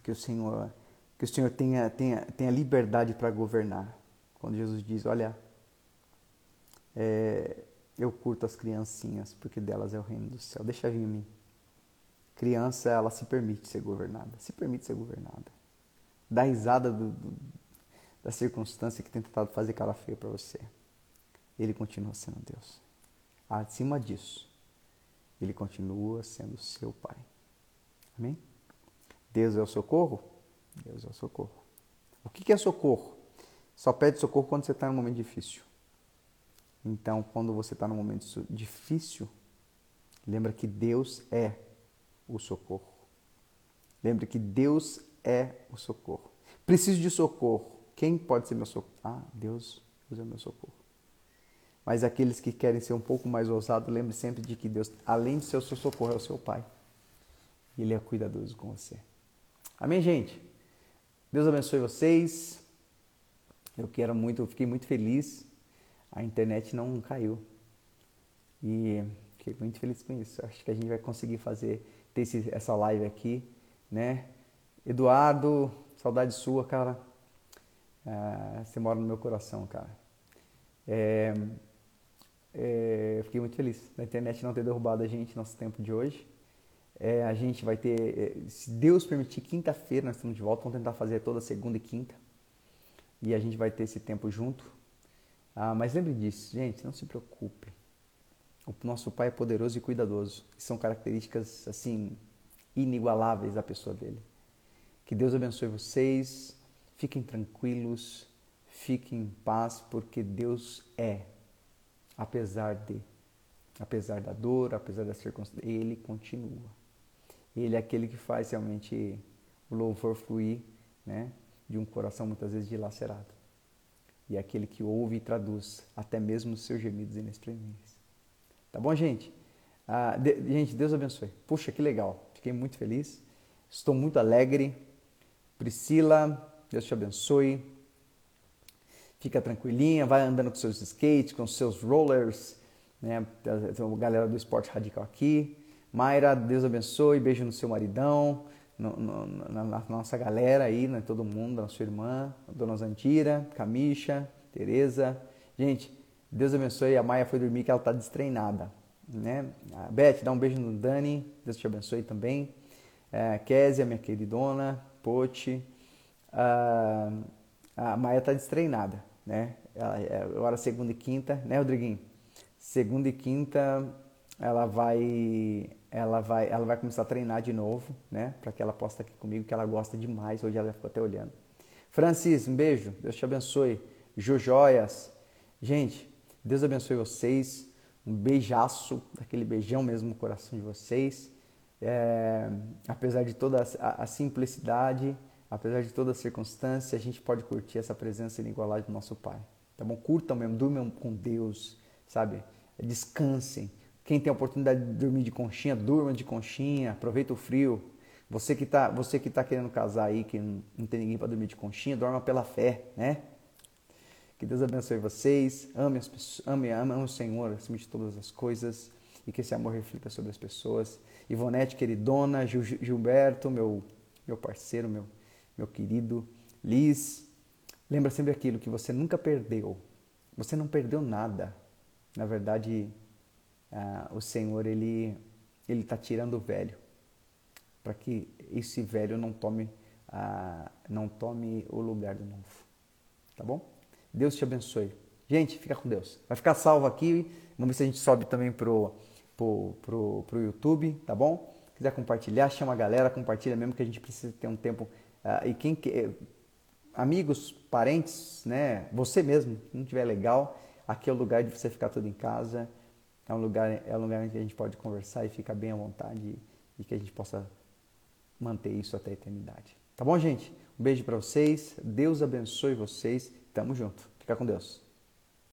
S1: que o Senhor que o Senhor tenha tenha, tenha liberdade para governar. Quando Jesus diz, olha, é, eu curto as criancinhas porque delas é o reino do céu. Deixa vir em mim. Criança, ela se permite ser governada, se permite ser governada. Dá risada do, do, da circunstância que tem tentado fazer cara feia para você. Ele continua sendo Deus. Acima disso, ele continua sendo seu Pai. Amém? Deus é o socorro? Deus é o socorro. O que é socorro? Só pede socorro quando você está em um momento difícil. Então, quando você está num momento difícil, lembra que Deus é o socorro. Lembre que Deus é o socorro. Preciso de socorro. Quem pode ser meu socorro? Ah, Deus, Deus é meu socorro. Mas aqueles que querem ser um pouco mais ousados, lembre sempre de que Deus, além de ser o seu socorro, é o seu Pai. Ele é cuidadoso com você. Amém, gente? Deus abençoe vocês. Eu quero muito, eu fiquei muito feliz. A internet não caiu. E fiquei muito feliz com isso. Acho que a gente vai conseguir fazer ter esse, essa live aqui, né? Eduardo, saudade sua, cara. Ah, você mora no meu coração, cara. É, é, fiquei muito feliz da internet não ter derrubado a gente no nosso tempo de hoje. É, a gente vai ter, é, se Deus permitir, quinta-feira nós estamos de volta. Vamos tentar fazer toda segunda e quinta. E a gente vai ter esse tempo junto. Ah, mas lembre disso, gente, não se preocupe. O nosso Pai é poderoso e cuidadoso. São características assim inigualáveis da pessoa dele. Que Deus abençoe vocês. Fiquem tranquilos, fiquem em paz, porque Deus é, apesar de, apesar da dor, apesar das circunstâncias, Ele continua. Ele é aquele que faz realmente o louvor fluir, né, de um coração muitas vezes dilacerado. E é aquele que ouve e traduz até mesmo os seus gemidos inexprimíveis. Tá bom, gente? Ah, de, gente, Deus abençoe. Puxa, que legal. Fiquei muito feliz. Estou muito alegre. Priscila, Deus te abençoe. Fica tranquilinha, vai andando com seus skates, com seus rollers. Né? Tem uma galera do esporte radical aqui. Mayra, Deus abençoe. Beijo no seu maridão. No, no, na, na, nossa galera aí, né? todo mundo, na sua irmã, Dona Zantira, Camicha, Tereza. Gente, Deus abençoe. A Maia foi dormir que ela está destreinada. Né? A Beth, dá um beijo no Dani. Deus te abençoe também. É, Késia, minha queridona. Pote. Ah, a Maia está destreinada. Né? É, agora segunda e quinta, né, Rodriguinho? Segunda e quinta ela vai ela vai ela vai começar a treinar de novo, né? Para que ela possa estar aqui comigo, que ela gosta demais. Hoje ela ficou até olhando. Francis, um beijo. Deus te abençoe. Ju Joias. Gente, Deus abençoe vocês. Um beijaço, aquele beijão mesmo no coração de vocês. É, apesar de toda a, a, simplicidade, apesar de toda a circunstância, a gente pode curtir essa presença inigualável do nosso Pai. Tá bom? Curtam mesmo, durmam com Deus, sabe? Descansem. Quem tem a oportunidade de dormir de conchinha, durma de conchinha, aproveita o frio. Você que está você que tá querendo casar aí, que não tem ninguém para dormir de conchinha, dorma pela fé, né? Que Deus abençoe vocês. Ame, as pessoas, ame, ame, ame o Senhor acima de todas as coisas e que esse amor reflita sobre as pessoas. Ivonete, queridona, Gil, Gilberto, meu, meu parceiro, meu, meu querido. Liz, lembra sempre aquilo que você nunca perdeu. Você não perdeu nada. Na verdade, ah, o Senhor ele ele está tirando o velho para que esse velho não tome ah, não tome o lugar do novo. Tá bom? Deus te abençoe. Gente, fica com Deus. Vai ficar salvo aqui. Vamos ver se a gente sobe também pro, pro, pro, pro YouTube, tá bom? quiser compartilhar, chama a galera, compartilha mesmo que a gente precisa ter um tempo. Uh, e quem que, amigos, parentes, né? Você mesmo, se não tiver legal, aqui é o lugar de você ficar tudo em casa. É um lugar, é um lugar que a gente pode conversar e ficar bem à vontade e, e que a gente possa manter isso até a eternidade. Tá bom, gente? Um beijo para vocês. Deus abençoe vocês. Tamo junto. Fica com Deus.